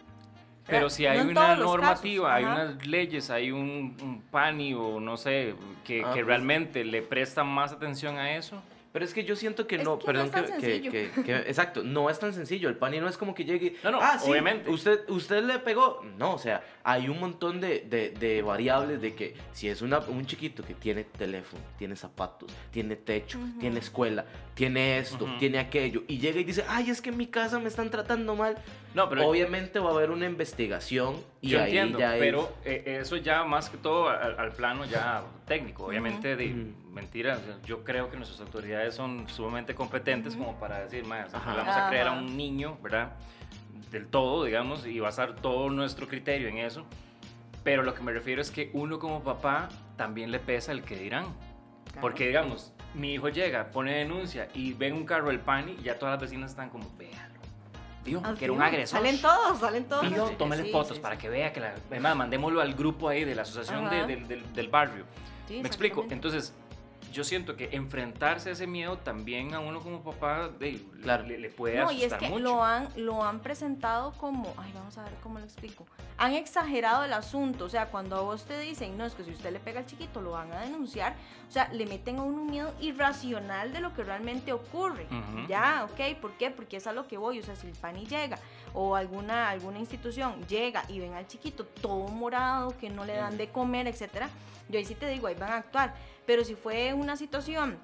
Speaker 1: Pero si hay
Speaker 3: No
Speaker 1: una normativa, hay unas leyes, hay un, un PANI o no sé, que,
Speaker 2: Ah,
Speaker 1: que
Speaker 2: pues.
Speaker 1: realmente le prestan más atención a eso.
Speaker 2: Pero es que yo siento que
Speaker 3: Es
Speaker 2: no,
Speaker 3: que no
Speaker 2: perdón,
Speaker 3: es tan
Speaker 2: que, que-
Speaker 3: sencillo.
Speaker 2: que- que- exacto, no es tan sencillo. El pani no es como que llegue.
Speaker 1: No, no,
Speaker 2: ah, sí,
Speaker 1: obviamente.
Speaker 2: Usted, usted le pegó. No, o sea, hay un montón de, de- de variables de que si es una, un chiquito que tiene teléfono, tiene zapatos, tiene techo, tiene escuela, tiene esto, tiene aquello, y llega y dice, ay, es que en mi casa me están tratando mal.
Speaker 1: No, pero
Speaker 2: Obviamente va a haber una investigación y
Speaker 1: yo
Speaker 2: ahí
Speaker 1: entiendo,
Speaker 2: ya es-
Speaker 1: pero eh, eso ya más que todo al, al plano ya técnico. Obviamente, de
Speaker 2: Ujú.
Speaker 1: mentira, o sea, yo creo que nuestras autoridades son sumamente competentes
Speaker 3: Ujú.
Speaker 1: como para decir, más, vamos a creer a un niño, ¿verdad? Del todo, digamos, y basar todo nuestro criterio en eso. Pero lo que me refiero es que uno como papá también le pesa el que dirán.
Speaker 3: Claro.
Speaker 1: Porque, digamos, mi hijo llega, pone denuncia y ven un carro del pani y ya todas las vecinas están como, véalo. Dijo
Speaker 3: Ah,
Speaker 1: que era un agresor.
Speaker 3: Salen todos, salen todos.
Speaker 1: Dijo,
Speaker 3: Sí,
Speaker 1: tómale
Speaker 3: sí,
Speaker 1: fotos
Speaker 3: sí,
Speaker 1: para
Speaker 3: sí.
Speaker 1: que vea que la... Además, mandémoslo al grupo ahí de la asociación de- del, del- del barrio.
Speaker 3: Sí,
Speaker 1: Me explico. Entonces, yo siento que enfrentarse a ese miedo también a uno como papá de-
Speaker 2: Claro.
Speaker 1: le, le puede
Speaker 3: No, y es
Speaker 1: asustar
Speaker 3: que
Speaker 1: mucho.
Speaker 3: lo han, lo han presentado como, ay, vamos a ver cómo lo explico. Han exagerado el asunto, o sea, cuando a vos te dicen, no, es que si usted le pega al chiquito lo van a denunciar, o sea, le meten a uno un miedo irracional de lo que realmente ocurre. Ya, ok, ¿por qué? Porque es a lo que voy, o sea, si el PANI llega o alguna, alguna institución llega y ven al chiquito todo morado, que no le dan de comer, etcétera, yo ahí sí te digo, ahí van a actuar. Pero si fue una situación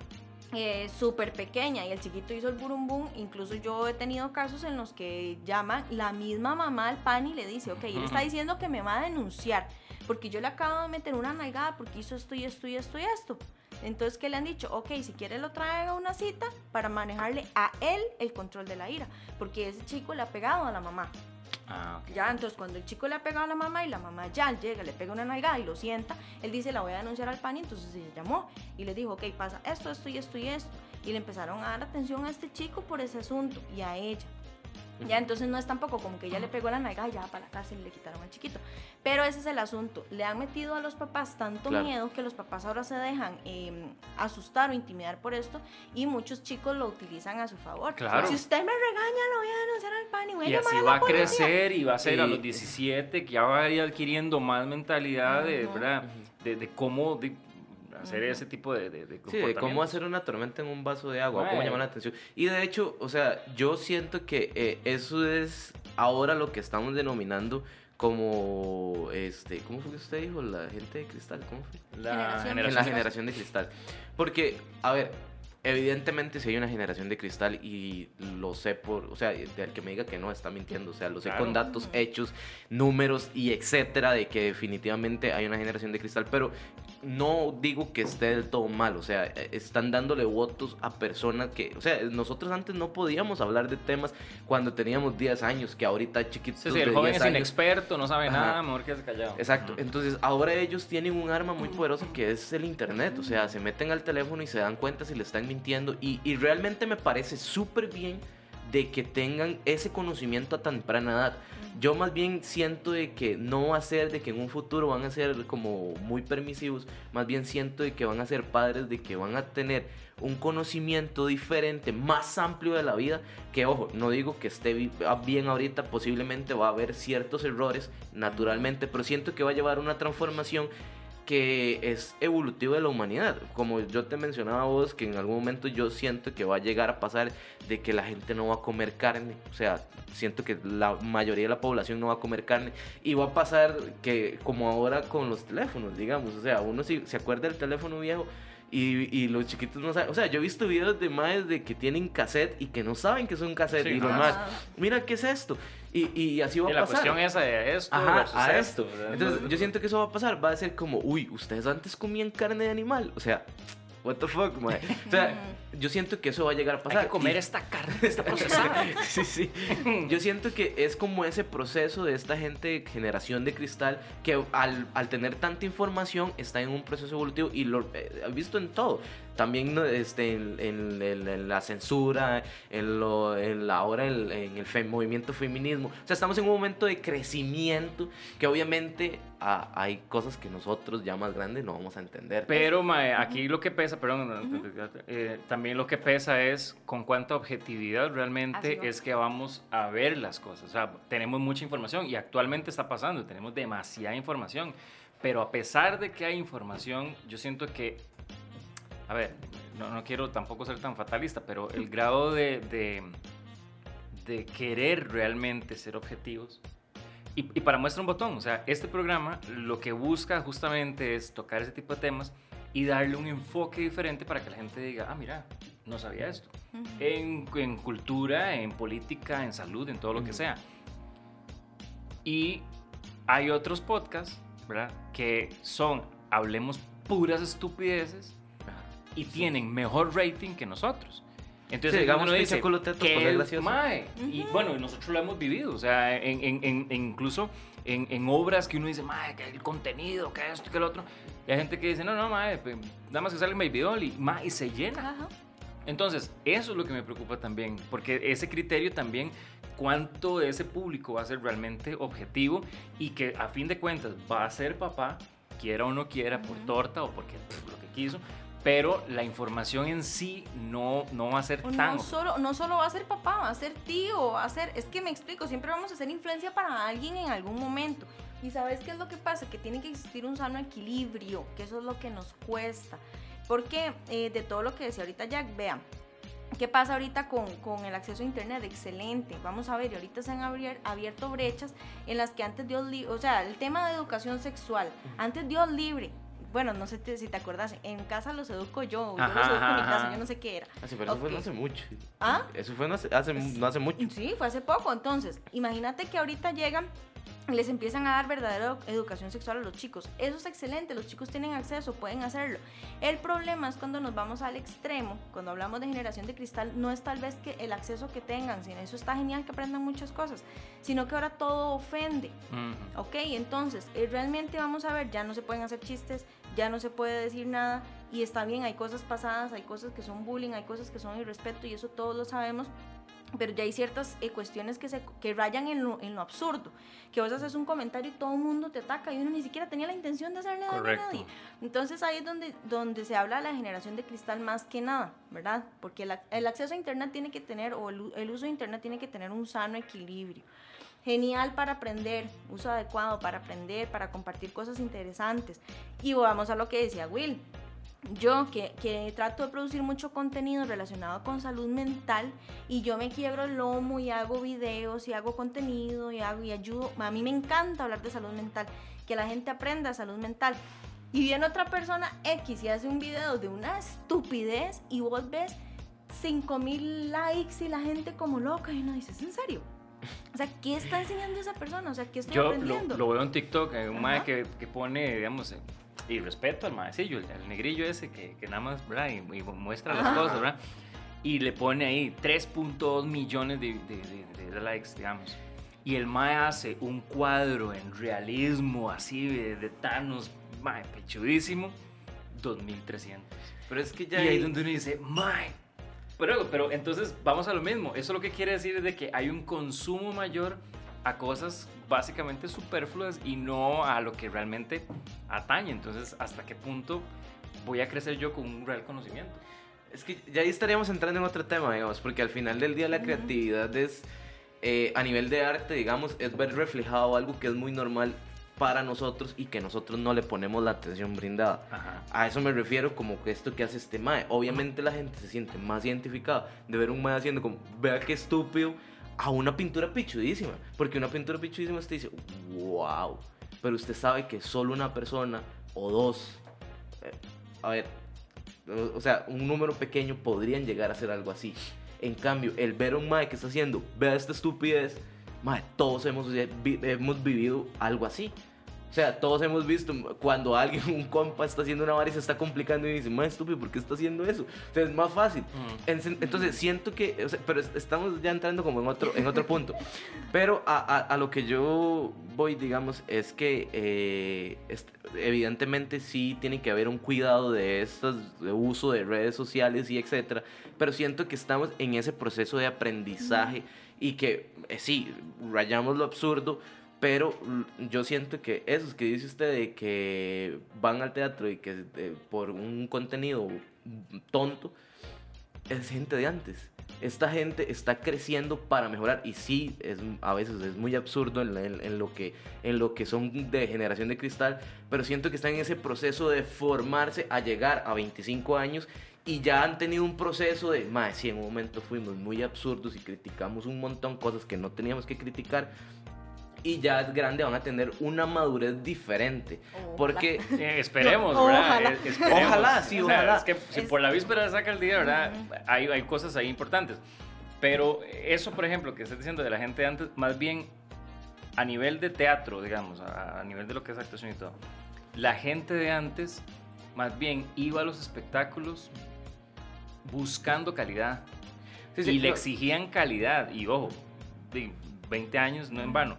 Speaker 3: eh, súper pequeña y el chiquito hizo el burumbum, incluso yo he tenido casos en los que llaman la misma mamá al PANI y le dice, ok, él está diciendo que me va a denunciar porque yo le acabo de meter una nalgada porque hizo esto y esto y esto y esto. Entonces, ¿qué le han dicho? Ok, si quiere lo traen a una cita para manejarle a él el control de la ira, porque ese chico le ha pegado a la mamá.
Speaker 1: Ah.
Speaker 3: Ya, entonces cuando el chico le ha pegado a la mamá y la mamá ya llega, le pega una nalgada y lo sienta, él dice, la voy a denunciar al PANI, entonces se llamó y le dijo, ok, pasa esto, esto y esto y esto. Y le empezaron a dar atención a este chico por ese asunto y a ella. Ya, entonces no es tampoco como que ella le pegó la nalgada y ya para la cárcel y le quitaron al chiquito. Pero ese es el asunto. Le han metido a los papás tanto
Speaker 2: Claro.
Speaker 3: miedo que los papás ahora se dejan eh, asustar o intimidar por esto y muchos chicos lo utilizan a su favor.
Speaker 1: Claro.
Speaker 3: Si usted me regaña, lo voy a denunciar al PANI. Voy a
Speaker 1: Y
Speaker 3: llamar
Speaker 1: así
Speaker 3: a la
Speaker 1: va a
Speaker 3: policía".
Speaker 1: crecer y va a ser a
Speaker 2: Y-
Speaker 1: los 17 que ya va a ir adquiriendo más mentalidad de,
Speaker 3: Ujú.
Speaker 1: ¿verdad? de, de cómo de hacer ese tipo de, de, de
Speaker 2: Sí, de cómo hacer una tormenta en un vaso de agua, cómo llamar la atención. Y de hecho, o sea, yo siento que eh, eso es ahora lo que estamos denominando como, este, ¿cómo fue que usted dijo? La gente de cristal, ¿cómo fue?
Speaker 1: La
Speaker 3: Generación.
Speaker 2: En la
Speaker 1: generación
Speaker 2: de cristal. Porque, a ver, evidentemente si hay una generación de cristal y lo sé por, o sea, del que me diga que no está mintiendo, o sea, lo sé
Speaker 1: Claro.
Speaker 2: con datos, hechos, números y etcétera, de que definitivamente hay una generación de cristal, pero no digo que esté del todo mal, o sea, eh, están dándole votos a personas que, o sea, nosotros antes no podíamos hablar de temas cuando teníamos 10 años, que ahorita chiquitos
Speaker 1: Sí, sí,
Speaker 2: de
Speaker 1: el joven
Speaker 2: 10
Speaker 1: es
Speaker 2: años.
Speaker 1: inexperto, no sabe
Speaker 2: Ajá.
Speaker 1: nada, mejor que se callado.
Speaker 2: Exacto, entonces ahora ellos tienen un arma muy poderosa que es el internet, o sea, se meten al teléfono y se dan cuenta si le están mintiendo y, y realmente me parece súper bien de que tengan ese conocimiento a tan temprana edad. Yo más bien siento de que no va a ser de que en un futuro van a ser como muy permisivos, más bien siento de que van a ser padres, de que van a tener un conocimiento diferente, más amplio de la vida, que ojo, no digo que esté bien ahorita, posiblemente va a haber ciertos errores, naturalmente, pero siento que va a llevar una transformación que es evolutivo de la humanidad. Como yo te mencionaba a vos, que en algún momento yo siento que va a llegar a pasar de que la gente no va a comer carne. O sea, siento que la mayoría de la población no va a comer carne. Y va a pasar que como ahora con los teléfonos, digamos. O sea, uno si se acuerda del teléfono viejo. Y, y, los chiquitos no saben. O sea, yo he visto videos de madres de que tienen cassette y que no saben que son cassette. y los más, mira, ¿qué es esto? Y, y así va a pasar.
Speaker 1: la cuestión esa de esto
Speaker 2: Ajá, a esto. Entonces, yo siento que eso va a pasar. Va a ser como, uy, ustedes antes comían carne de animal. O sea, what the fuck, man? O sea, yo siento que eso va a llegar a pasar.
Speaker 1: Hay que comer esta carne, esta procesada.
Speaker 2: sí, sí. Yo siento que es como ese proceso de esta gente, generación de cristal, que al, al tener tanta información está en un proceso evolutivo y lo he eh, visto en todo también este, en, en, la censura, en, lo, en la hora, en, el movimiento feminismo. O sea, estamos en un momento de crecimiento que obviamente ah, hay cosas que nosotros ya más grandes no vamos a entender.
Speaker 1: Pero mae, aquí lo que pesa, perdón, eh, también lo que pesa es con cuánta objetividad realmente es que vamos a ver las cosas. O sea, tenemos mucha información y actualmente está pasando, tenemos demasiada información. Pero a pesar de que hay información, yo siento que a ver, no, no, quiero tampoco ser tan fatalista, pero el grado de, de, de querer realmente ser objetivos. Y, y, para muestra un botón, o sea, este programa lo que busca justamente es tocar ese tipo de temas y darle un enfoque diferente para que la gente diga, ah, mira, no sabía esto. en, en, cultura, en política, en salud, en todo lo que sea. Y hay otros podcasts, ¿verdad? Que son, hablemos puras estupideces y tienen mejor rating que nosotros. Entonces, digamos, uno dice, que es gracioso. Mae. Y bueno, nosotros lo hemos vivido, o sea, en, en, en, incluso en, obras que uno dice, mae, que el contenido, que esto, que el otro. Y hay gente que dice, no, no, mae, pues, nada más que sale Baby Doll y, mae, y se llena. Entonces, eso es lo que me preocupa también, porque ese criterio también, cuánto de ese público va a ser realmente objetivo y que a fin de cuentas va a ser papá, quiera o no quiera, por torta o porque lo que quiso, pero la información en sí no, no va a ser tan...
Speaker 3: No solo, no solo va a ser papá, va a ser tío, va a ser... Es que me explico, siempre vamos a hacer influencia para alguien en algún momento. Y sabes qué es lo que pasa? Que tiene que existir un sano equilibrio, que eso es lo que nos cuesta. Porque eh, de todo lo que decía ahorita Jack, vean, ¿Qué pasa ahorita con, con, el acceso a Internet? Excelente. Vamos a ver, ahorita se han abierto brechas en las que antes Dios libre, o sea, el tema de educación sexual, antes Dios libre, bueno, no sé si te acuerdas, en casa los educo yo, yo los educo en mi casa, yo no sé qué era.
Speaker 2: Ah, pero eso fue no hace mucho. ¿Ah? Eso fue no hace, hace, no hace mucho.
Speaker 3: Sí, fue hace poco. Entonces, imagínate que ahorita llegan les empiezan a dar verdadera educación sexual a los chicos. Eso es excelente, los chicos tienen acceso, pueden hacerlo. El problema es cuando nos vamos al extremo, cuando hablamos de generación de cristal, no es tal vez que el acceso que tengan, sino eso está genial que aprendan muchas cosas, sino que ahora todo ofende. Ok, entonces eh, realmente vamos a ver, ya no se pueden hacer chistes, ya no se puede decir nada y está bien, hay cosas pasadas, hay cosas que son bullying, hay cosas que son irrespeto y eso todos lo sabemos, pero ya hay ciertas eh, cuestiones que, se, que rayan en lo, en lo, absurdo, que vos haces un comentario y todo el mundo te ataca y uno ni siquiera tenía la intención de hacerle daño a nadie. Entonces ahí es donde, donde se habla de la generación de cristal más que nada, ¿verdad? Porque el, acceso a Internet tiene que tener, o el, el uso de Internet tiene que tener un sano equilibrio genial para aprender, uso adecuado para aprender, para compartir cosas interesantes. Y vamos a lo que decía Will. Yo que, que, trato de producir mucho contenido relacionado con salud mental y yo me quiebro el lomo y hago videos y hago contenido y hago y ayudo. A mí me encanta hablar de salud mental, que la gente aprenda salud mental. Y viene otra persona X y hace un video de una estupidez y vos ves 5000 likes y la gente como loca y no dices, ¿en serio? O sea, ¿qué está enseñando esa persona? O sea, ¿qué estoy
Speaker 1: Yo
Speaker 3: aprendiendo?
Speaker 1: Lo, veo en TikTok, un mae que, que, pone, digamos, eh, y respeto al maecillo, el, el, negrillo ese que, que nada más, ¿verdad? Y, muestra las cosas, ¿verdad? Y le pone ahí 3.2 millones de, de, de, likes, digamos. Y el mae hace un cuadro en realismo, así, de, Thanos, mae, pechudísimo, 2300.
Speaker 2: Pero es que ya.
Speaker 1: Y ahí donde uno dice, mae, pero, pero entonces vamos a lo mismo. Eso lo que quiere decir es de que hay un consumo mayor a cosas básicamente superfluas y no a lo que realmente atañe. Entonces, ¿hasta qué punto voy a crecer yo con un real conocimiento?
Speaker 2: Es que ya ahí estaríamos entrando en otro tema, digamos, porque al final del día la creatividad es, eh, a nivel de arte, digamos, es ver reflejado algo que es muy normal para nosotros y que nosotros no le ponemos la atención brindada.
Speaker 1: Ajá.
Speaker 2: A eso me refiero como que esto que hace este mae. Obviamente la gente se siente más identificada de ver un mae haciendo como, vea qué estúpido, a una pintura pichudísima. Porque una pintura pichudísima usted dice, wow. Pero usted sabe que solo una persona o dos, eh, a ver, o, o sea, un número pequeño podrían llegar a hacer algo así. En cambio, el ver a un mae que está haciendo, vea esta estupidez, mae, todos hemos, hemos vivido algo así. O sea, todos hemos visto cuando alguien, un compa, está haciendo una vara y se está complicando y dice, más estúpido, ¿por qué está haciendo eso? O sea, es más fácil.
Speaker 1: Mm.
Speaker 2: En- Entonces, siento que, o sea, pero es- estamos ya entrando como en otro, en otro punto. Pero a, a- a lo que yo voy, digamos, es que eh, est- evidentemente sí tiene que haber un cuidado de estos, de uso de redes sociales y etcétera. Pero siento que estamos en ese proceso de aprendizaje y que eh, sí, rayamos lo absurdo, pero yo siento que esos que dice usted de que van al teatro y que eh, por un contenido tonto, es gente de antes. Esta gente está creciendo para mejorar y sí, es, a veces es muy absurdo en lo que, en lo que son de generación de cristal, pero siento que están en ese proceso de formarse a llegar a 25 años y ya han tenido un proceso de, más si en un momento fuimos muy absurdos y criticamos un montón cosas que no teníamos que criticar y ya es grande van a tener una madurez diferente. Porque
Speaker 1: Eh, esperemos,
Speaker 3: No,
Speaker 1: ¿verdad?
Speaker 3: ojalá.
Speaker 1: Esperemos.
Speaker 2: Ojalá, sí,
Speaker 1: O sea,
Speaker 2: ojalá.
Speaker 1: Es que si
Speaker 3: Es-
Speaker 1: por la víspera saca el día, ¿verdad? Hay, hay cosas ahí importantes. Pero eso, por ejemplo, que estás diciendo de la gente de antes, más bien a nivel de teatro, digamos, a, a nivel de lo que es actuación y todo, la gente de antes más bien iba a los espectáculos buscando calidad
Speaker 2: Sí, sí,
Speaker 1: y le
Speaker 2: no,
Speaker 1: exigían calidad. Y ojo, de 20 años no en vano.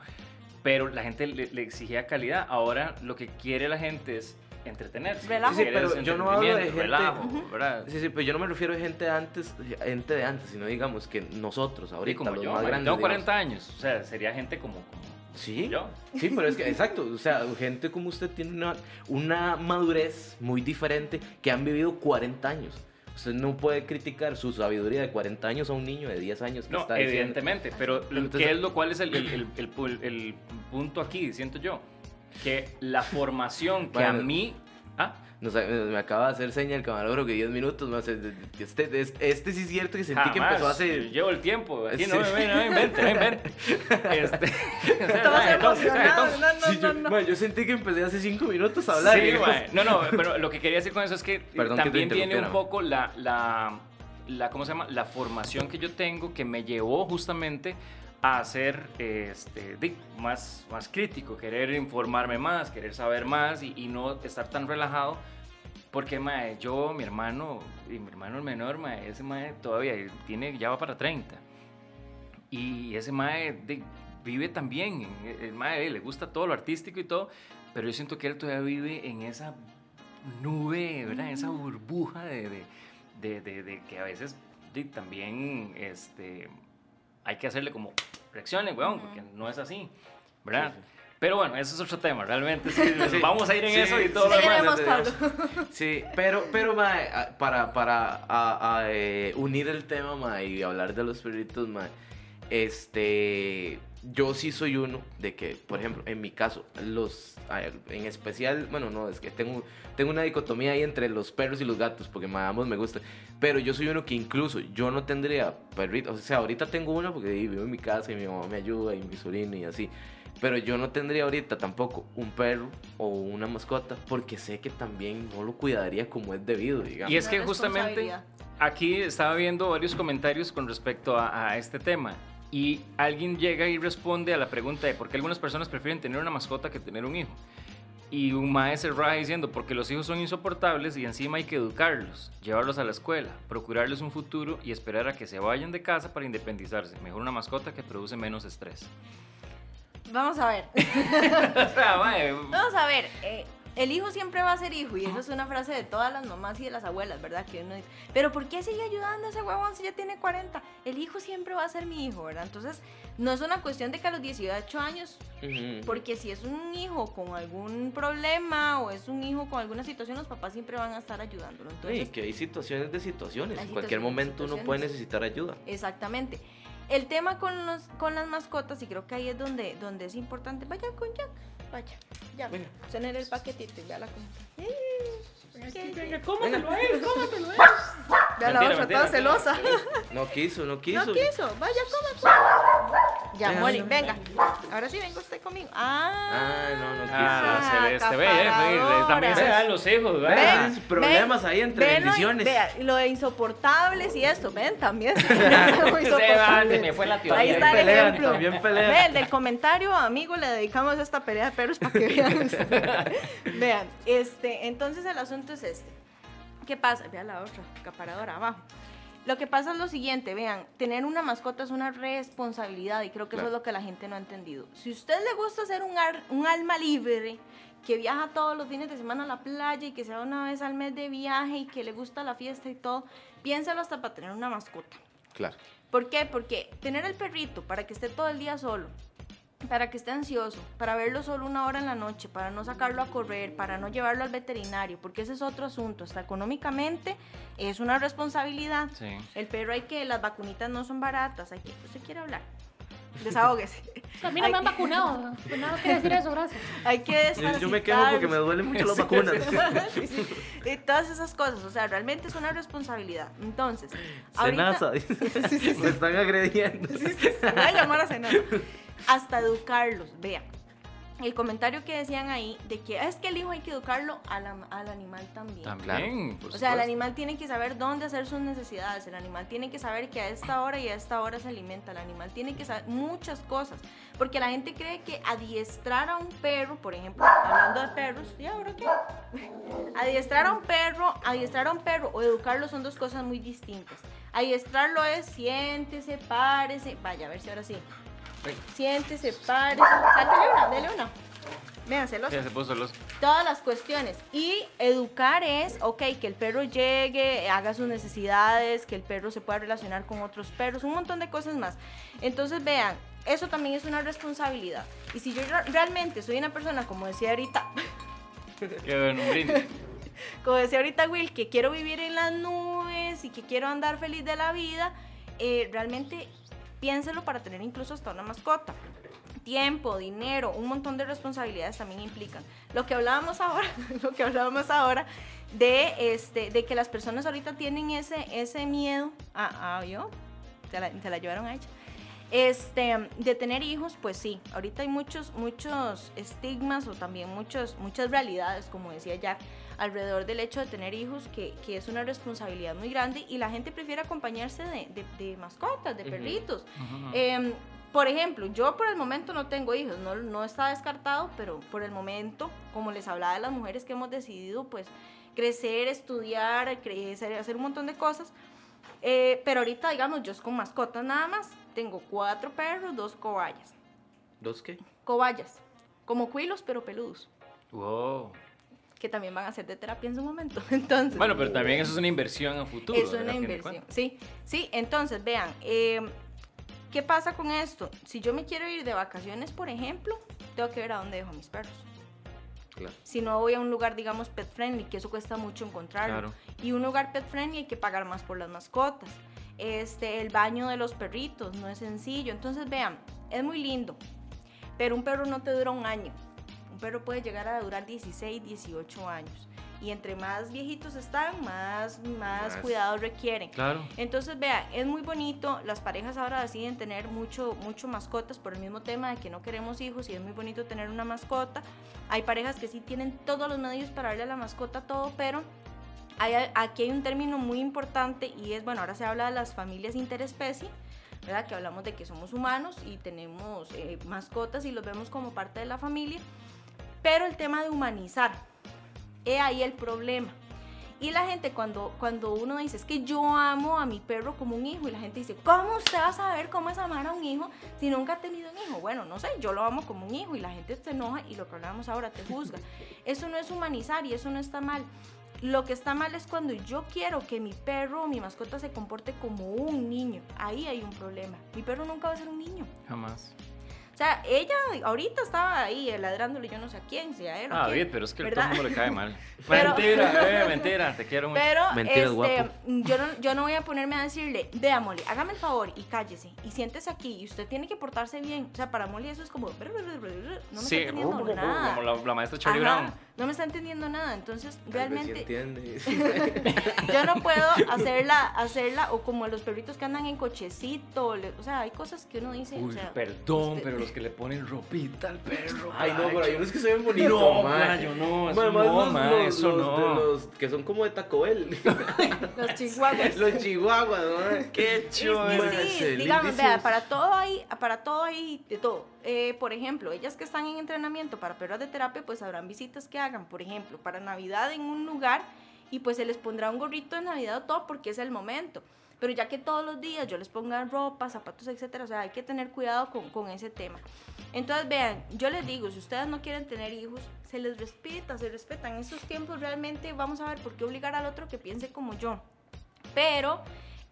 Speaker 1: Pero la gente le, le exigía calidad. Ahora lo que quiere la gente es entretenerse.
Speaker 3: Relajo.
Speaker 2: Sí, sí, pero yo no hablo de gente-
Speaker 1: relajo, ¿verdad?
Speaker 2: Sí, sí, pero yo no me refiero a gente de antes, gente de antes, sino digamos que nosotros
Speaker 1: Sí,
Speaker 2: ahorita,
Speaker 1: como
Speaker 2: los
Speaker 1: yo,
Speaker 2: más grandes.
Speaker 1: tengo
Speaker 2: digamos.
Speaker 1: 40 años. O sea, sería gente como, como
Speaker 2: Sí,
Speaker 1: yo.
Speaker 2: sí, pero es que, exacto, o sea, gente como usted tiene una, una madurez muy diferente que han vivido 40 años. Usted no puede criticar su sabiduría de 40 años a un niño de 10 años que
Speaker 1: No,
Speaker 2: está diciendo...
Speaker 1: evidentemente, pero lo-
Speaker 2: Entonces-
Speaker 1: ¿qué es lo cuál es el, el- el- el pu- el punto aquí, siento yo? Que la formación que a mí... Ah,
Speaker 2: No sé, me acaba de hacer seña el camarógrafo que 10 minutos, de- de- este, este, este sí es cierto que sentí que
Speaker 1: jamás,
Speaker 2: empezó hace...
Speaker 1: Llevo el tiempo. Aquí
Speaker 2: Sí.
Speaker 1: no, me, no me invente, no me invente. Este,
Speaker 3: Estamos. No, no,
Speaker 2: Sí, yo,
Speaker 3: no,
Speaker 2: yo sentí que empecé hace 5 minutos a hablar.
Speaker 1: Sí. No, no, pero lo que quería decir con eso es que
Speaker 2: Perdón que te
Speaker 1: también tiene un poco la, la, la, ¿cómo se llama? La formación que yo tengo que me llevó justamente a ser este, más, más crítico, querer informarme más, querer saber más y, y no estar tan relajado. Porque mae, yo, mi hermano, y mi hermano el menor, mae, ese mae todavía tiene, ya va para 30. Y ese mae di, vive también, el mae le gusta todo lo artístico y todo, pero yo siento que él todavía vive en esa nube, ¿verdad? Esa burbuja de, de, de- de- de que a veces también este, hay que hacerle como reacciones, weón, porque no es así, ¿verdad?
Speaker 2: Sí, sí.
Speaker 1: Pero bueno, eso es otro tema, realmente sí,
Speaker 2: Sí,
Speaker 1: vamos a ir en
Speaker 2: sí,
Speaker 1: eso y todo lo demás.
Speaker 2: Sí, pero, pero mae, para, para a- a, eh, unir el tema mae, y hablar de los perritos, mae, este, yo sí soy uno de que, por ejemplo, en mi caso, los, a- en especial, bueno, no, es que tengo, tengo una dicotomía ahí entre los perros y los gatos, porque ambos me gustan, pero yo soy uno que incluso yo no tendría perritos, o sea, ahorita tengo uno porque vivo en mi casa y mi mamá me ayuda y mi sobrino y así. Pero yo no tendría ahorita tampoco un perro o una mascota porque sé que también no lo cuidaría como es debido, digamos.
Speaker 1: Y es que justamente aquí estaba viendo varios comentarios con respecto a, a este tema. Y alguien llega y responde a la pregunta de por qué algunas personas prefieren tener una mascota que tener un hijo. Y un maestro raja diciendo, porque los hijos son insoportables y encima hay que educarlos, llevarlos a la escuela, procurarles un futuro y esperar a que se vayan de casa para independizarse. Mejor una mascota que produce menos estrés.
Speaker 3: Vamos a ver.
Speaker 1: O sea, mae,
Speaker 3: Vamos a ver. eh, el hijo siempre va a ser hijo, y esa es una frase de todas las mamás y de las abuelas, ¿verdad? Que uno dice, pero ¿por qué sigue ayudando a ese huevón si ya tiene 40? El hijo siempre va a ser mi hijo, ¿verdad? Entonces, no es una cuestión de que a los 18 años, porque si es un hijo con algún problema o es un hijo con alguna situación, los papás siempre van a estar ayudándolo.
Speaker 2: Sí, que hay situaciones de situaciones. En cualquier momento uno puede necesitar ayuda.
Speaker 3: Exactamente. El tema con, los, con las mascotas, y creo que ahí es donde, donde es importante, vaya con Jack, vaya, ya,
Speaker 2: Venga.
Speaker 3: tener el paquetito y ya la compra.
Speaker 1: Venga, cómatelo a él, cómatelo a él.
Speaker 3: Ya la otra, toda celosa.
Speaker 2: No quiso, no quiso.
Speaker 3: No quiso, vaya, coma, coma. Ya,
Speaker 2: Venga,
Speaker 3: Molly,
Speaker 2: venga.
Speaker 3: Ahora sí venga usted conmigo. Ah,
Speaker 2: Ah, no, no quiso.
Speaker 1: Ah, celeste, ve, eh, ve,
Speaker 3: acaparadora.
Speaker 1: también se dan los hijos, ¿verdad?
Speaker 2: Ven. problemas ahí entre bendiciones.
Speaker 3: vea, lo de insoportables y esto, ven, también. se-
Speaker 1: Se me fue la teoría.
Speaker 3: Ahí está el ejemplo.
Speaker 2: también pelean.
Speaker 3: Del comentario, amigo, le dedicamos esta pelea de perros para que vean. vean, este, entonces el asunto es este. ¿Qué pasa? Vea la otra, acaparadora, abajo. Lo que pasa es lo siguiente, vean, tener una mascota es una responsabilidad y creo que eso
Speaker 2: Claro.
Speaker 3: es lo que la gente no ha entendido. Si usted le gusta ser un, ar- un alma libre, que viaja todos los fines de semana a la playa y que se va una vez al mes de viaje y que le gusta la fiesta y todo, piénsalo hasta para tener una mascota.
Speaker 2: Claro.
Speaker 3: ¿Por qué? Porque tener el perrito para que esté todo el día solo, para que esté ansioso, para verlo solo una hora en la noche, para no sacarlo a correr, para no llevarlo al veterinario, porque ese es otro asunto, hasta económicamente es una responsabilidad.
Speaker 1: Sí.
Speaker 3: El perro hay que, las vacunitas no son baratas, hay que, usted quiere hablar, desahógese.
Speaker 4: A mí no me han
Speaker 3: Hay-
Speaker 4: vacunado. Pues nada decir eso, gracias.
Speaker 3: hay que
Speaker 2: Yo, yo me quejo porque me duelen mucho las vacunas.
Speaker 3: Sí, sí. Y todas esas cosas, o sea, realmente es una responsabilidad. Entonces, ahorita-
Speaker 2: Senasa, dice. Me están agrediendo.
Speaker 3: Voy a llamar a cenar. Hasta educarlos, vean. El comentario que decían ahí de que es que el hijo hay que educarlo al, al animal también.
Speaker 1: También, por
Speaker 3: O sea, el animal tiene que saber dónde hacer sus necesidades, el animal tiene que saber que a esta hora y a esta hora se alimenta, el animal tiene que saber muchas cosas, porque la gente cree que adiestrar a un perro, por ejemplo, hablando de perros, ¿y ahora qué? Adiestrar a un perro, adiestrar a un perro o educarlo son dos cosas muy distintas. Adiestrarlo es siéntese, párese, vaya, a ver si ahora sí. Siéntese, párese, sáquele una, dele una. Vean, celoso
Speaker 1: Ya se puso los.
Speaker 3: todas las cuestiones. Y educar es, ok, que el perro llegue, haga sus necesidades, que el perro se pueda relacionar con otros perros, un montón de cosas más. Entonces, vean, eso también es una responsabilidad. Y si yo re- realmente soy una persona, como decía ahorita,
Speaker 1: Qué bueno, un brindis.
Speaker 3: como decía ahorita Will, que quiero vivir en las nubes y que quiero andar feliz de la vida, eh, realmente piénselo para tener incluso hasta una mascota. Tiempo, dinero, un montón de responsabilidades también implican. Lo que hablábamos ahora, lo que hablábamos ahora de, este, de que las personas ahorita tienen ese, ese miedo. Ah, ah, yo, la llevaron a ella. Este, de tener hijos, pues sí, ahorita hay muchos, muchos estigmas o también muchos, muchas realidades, como decía Jack, alrededor del hecho de tener hijos, que, que es una responsabilidad muy grande y la gente prefiere acompañarse de, de- de mascotas, de perritos. Em, por ejemplo, yo por el momento no tengo hijos, no, no está descartado, pero por el momento, como les hablaba de las mujeres que hemos decidido, pues, crecer, estudiar, crecer, hacer un montón de cosas. eh, pero ahorita, digamos, yo es con mascotas nada más. Tengo cuatro perros, dos cobayas.
Speaker 2: ¿Dos qué?
Speaker 3: Cobayas, como cuilos, pero peludos,
Speaker 1: Wow.
Speaker 3: Que también van a ser de terapia en su momento. Entonces,
Speaker 1: Bueno, pero también eso es una inversión a futuro.
Speaker 3: es una inversión. Sí, sí, entonces vean, eh, ¿qué pasa con esto? Si yo me quiero ir de vacaciones, por ejemplo, tengo que ver a dónde dejo a mis perros.
Speaker 2: Claro.
Speaker 3: Si no voy a un lugar, digamos, pet friendly, que eso cuesta mucho encontrarlo.
Speaker 1: Claro.
Speaker 3: Y un lugar pet friendly hay que pagar más por las mascotas. Este, el baño de los perritos no es sencillo. Entonces, vean, es muy lindo, pero un perro no te dura un año. Un perro puede llegar a durar 16, 18 años. Y entre más viejitos están, más, más,
Speaker 2: Más.
Speaker 3: cuidado requieren.
Speaker 1: Claro.
Speaker 3: Entonces, vea, es muy bonito. Las parejas ahora deciden tener mucho, mucho mascotas por el mismo tema de que no queremos hijos y es muy bonito tener una mascota. Hay parejas que sí tienen todos los medios para darle a la mascota todo, pero hay, aquí hay un término muy importante y es, bueno, ahora se habla de las familias interespecie, ¿verdad? Que hablamos de que somos humanos y tenemos eh, mascotas y los vemos como parte de la familia, pero el tema de humanizar, he ahí el problema. Y la gente cuando, cuando uno dice, es que yo amo a mi perro como un hijo, y la gente dice, ¿cómo usted va a saber cómo es amar a un hijo si nunca ha tenido un hijo? Bueno, no sé, yo lo amo como un hijo y la gente se enoja y lo que hablamos ahora te juzga. Eso no es humanizar y eso no está mal. Lo que está mal es cuando yo quiero que mi perro o mi mascota se comporte como un niño. Ahí hay un problema. Mi perro nunca va a ser un niño.
Speaker 1: Jamás.
Speaker 3: O sea, ella ahorita estaba ahí eh, ladrándole yo no sé a quién, si a él o
Speaker 1: Ah, David, pero es que a todo
Speaker 3: ¿verdad?
Speaker 1: el mundo le cae mal.
Speaker 3: Pero-
Speaker 1: mentira, eh, mentira, te quiero mucho.
Speaker 3: Pero este,
Speaker 2: guapo.
Speaker 3: yo, no, yo no voy a ponerme a decirle, vea Molly, hágame el favor y cállese y siéntese aquí y usted tiene que portarse bien. O sea, para Molly eso es como... No me
Speaker 1: sí,
Speaker 3: está entendiendo nada.
Speaker 1: como la, la maestra Charlie
Speaker 3: Ajá,
Speaker 1: Brown.
Speaker 3: No me está entendiendo nada. Entonces,
Speaker 2: Tal vez sí
Speaker 3: realmente
Speaker 2: entiende.
Speaker 3: yo no puedo hacerla, hacerla o como los perritos que andan en cochecito. le- o sea, hay cosas que uno dice... o
Speaker 1: Uy,
Speaker 3: sea,
Speaker 1: perdón,
Speaker 3: usted-
Speaker 1: pero los que le ponen ropita al perro.
Speaker 2: Ay, no, pero hay unos que se ven bonitos.
Speaker 1: No,
Speaker 2: ma.
Speaker 1: playo, no, eso
Speaker 2: Ma, más
Speaker 1: no,
Speaker 2: los-
Speaker 1: ma,
Speaker 2: los-
Speaker 1: eso
Speaker 2: los
Speaker 1: no.
Speaker 2: los que son como de Taco Bell.
Speaker 3: Los chihuahuas.
Speaker 2: los chihuahuas, ¿no? Qué
Speaker 3: Es
Speaker 2: chulo.
Speaker 3: que sí, digamos, vea, para todo hay, para todo hay de todo. Eh, por ejemplo, ellas que están en entrenamiento para perros de terapia, pues habrán visitas que hagan, por ejemplo, para Navidad en un lugar y pues se les pondrá un gorrito de Navidad o todo porque es el momento. Pero ya que todos los días yo les ponga ropa, zapatos, etcétera, o sea, hay que tener cuidado con, con ese tema. Entonces, vean, yo les digo, si ustedes no quieren tener hijos, se les respeta, se respetan. En estos tiempos realmente vamos a ver por qué obligar al otro que piense como yo. Pero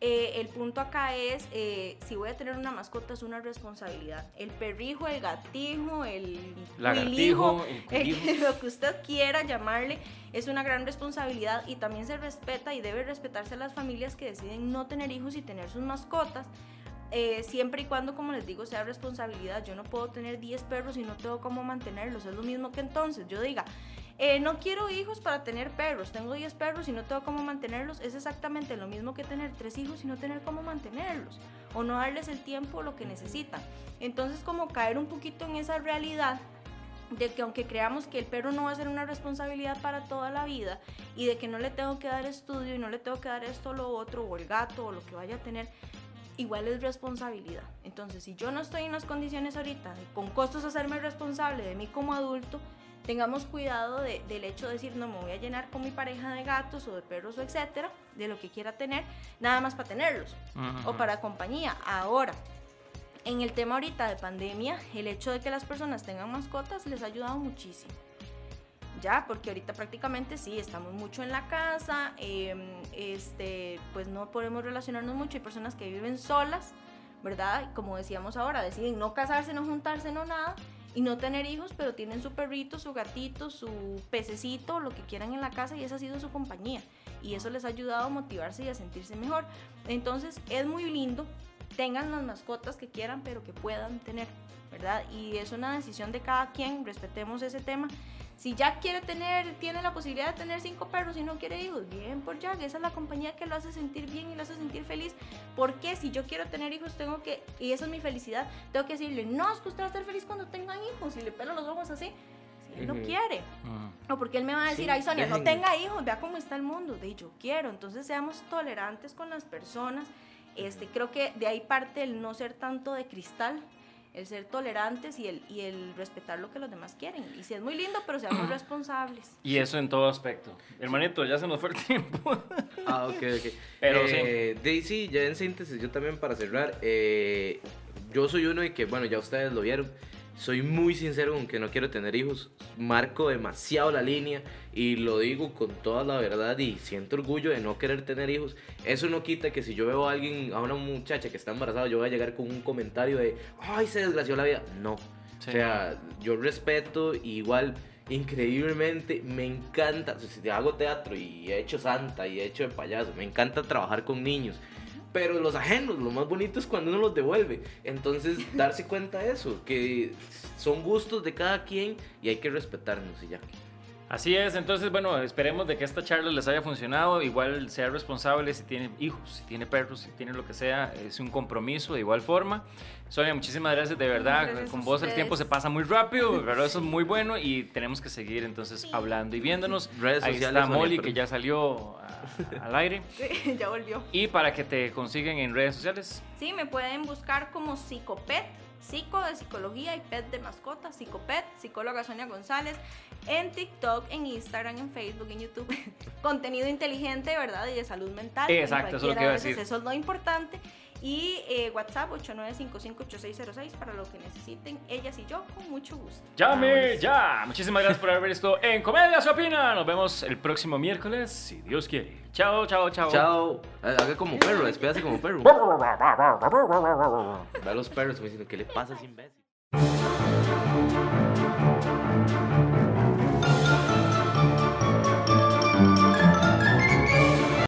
Speaker 3: eh, el punto acá es, eh, si voy a tener una mascota es una responsabilidad. El perrijo, el gatijo, el
Speaker 1: Lagartijo, el
Speaker 3: el-
Speaker 1: cuilijo.
Speaker 3: lo que usted quiera llamarle, es una gran responsabilidad y también se respeta y debe respetarse a las familias que deciden no tener hijos y tener sus mascotas. eh, siempre y cuando, como les digo, sea responsabilidad. Yo no puedo tener 10 perros y no tengo cómo mantenerlos. Es lo mismo que entonces yo diga, eh, no quiero hijos para tener perros. Tengo 10 perros y no tengo cómo mantenerlos. Es exactamente lo mismo que tener 3 hijos y no tener cómo mantenerlos. O no darles el tiempo lo que necesitan. Entonces, como caer un poquito en esa realidad de que aunque creamos que el perro no va a ser una responsabilidad para toda la vida y de que no le tengo que dar estudio y no le tengo que dar esto o lo otro o el gato o lo que vaya a tener, igual es responsabilidad. Entonces, si yo no estoy en las condiciones ahorita de con costos hacerme responsable de mí como adulto, tengamos cuidado de- del hecho de decir, no me voy a llenar con mi pareja de gatos o de perros o etcétera, de lo que quiera tener, nada más para tenerlos o para compañía. Ahora, en el tema ahorita de pandemia, el hecho de que las personas tengan mascotas les ha ayudado muchísimo. Ya, porque ahorita prácticamente sí, estamos mucho en la casa, em, este, pues no podemos relacionarnos mucho, hay personas que viven solas, ¿verdad? Como decíamos ahora, deciden no casarse, no juntarse, no nada, y no tener hijos, pero tienen su perrito, su gatito, su pececito, lo que quieran en la casa, y esa ha sido su compañía. Y eso les ha ayudado a motivarse y a sentirse mejor. Entonces es muy lindo, tengan las mascotas que quieran, pero que puedan tener, ¿verdad? Y es una decisión de cada quien, respetemos ese tema. Si Jack quiere tener, tiene la posibilidad de tener cinco perros y no quiere hijos, bien por Jack, esa es la compañía que lo hace sentir bien y lo hace sentir feliz. Porque si yo quiero tener hijos, tengo que, y esa es mi felicidad, tengo que decirle, no, es que usted va a estar feliz cuando tengan hijos, y le pelo los ojos así, si él no quiere.
Speaker 1: Ujú.
Speaker 3: O porque él me va a decir,
Speaker 2: Sí,
Speaker 3: ay Sonia, no
Speaker 2: dejen-
Speaker 3: tenga hijos, vea cómo está el mundo. De yo quiero, entonces seamos tolerantes con las personas. Este, creo que de ahí parte el no ser tanto de cristal, el ser tolerantes y el, y el respetar lo que los demás quieren. Y si es muy lindo, pero seamos responsables.
Speaker 1: Y eso en todo aspecto. Hermanito, ya se nos fue el tiempo.
Speaker 2: Ah, ok, ok.
Speaker 1: Pero
Speaker 2: eh, Daisy, ya en síntesis, yo también para cerrar, eh, yo soy uno de que, bueno, ya ustedes lo vieron, soy muy sincero con que no quiero tener hijos, marco demasiado la línea y lo digo con toda la verdad y siento orgullo de no querer tener hijos. Eso no quita que si yo veo a alguien, a una muchacha que está embarazada, yo voy a llegar con un comentario de, ay, se desgració la vida. No.
Speaker 1: Sí.
Speaker 2: O sea, yo respeto y igual increíblemente me encanta, o sea, si hago teatro y he hecho santa y he hecho de payaso, me encanta trabajar con niños. Pero los ajenos, lo más bonito es cuando uno los devuelve. Entonces, darse cuenta de eso, que son gustos de cada quien y hay que respetarnos y ya.
Speaker 1: Así es, entonces bueno, esperemos de que esta charla les haya funcionado, igual sea responsable si tiene hijos, si tiene perros, si tiene lo que sea, es un compromiso de igual forma. Sonia, muchísimas gracias de verdad,
Speaker 3: Gracias
Speaker 1: con
Speaker 3: a
Speaker 1: vos el tiempo se pasa muy rápido, pero eso es muy bueno y tenemos que seguir entonces hablando y viéndonos.
Speaker 2: Redes
Speaker 1: Ahí
Speaker 2: sociales,
Speaker 1: está Molly que ya salió a- al aire
Speaker 3: ya volvió.
Speaker 1: y para que te consiguen en redes sociales.
Speaker 3: Sí, Sí, me pueden buscar como Psicopet, psico de psicología y pet de mascota, Psicopet, psicóloga Sonia González, en TikTok, en Instagram, en Facebook, en YouTube. Contenido inteligente, ¿verdad? Y de salud mental. en
Speaker 1: Exacto, eso es lo que iba a decir.
Speaker 3: Eso es lo importante. Y eh, WhatsApp 89558606 para lo que necesiten, ellas y yo, con mucho gusto.
Speaker 1: Llame ya. Muchísimas gracias por haber visto en Comedia se opina. Nos vemos el próximo miércoles, si Dios quiere. Chao, chao, chao.
Speaker 2: Chao. Haga como perro, despídase como perro. Ve a los perros como diciendo, ¿qué le pasa a ese imbécil?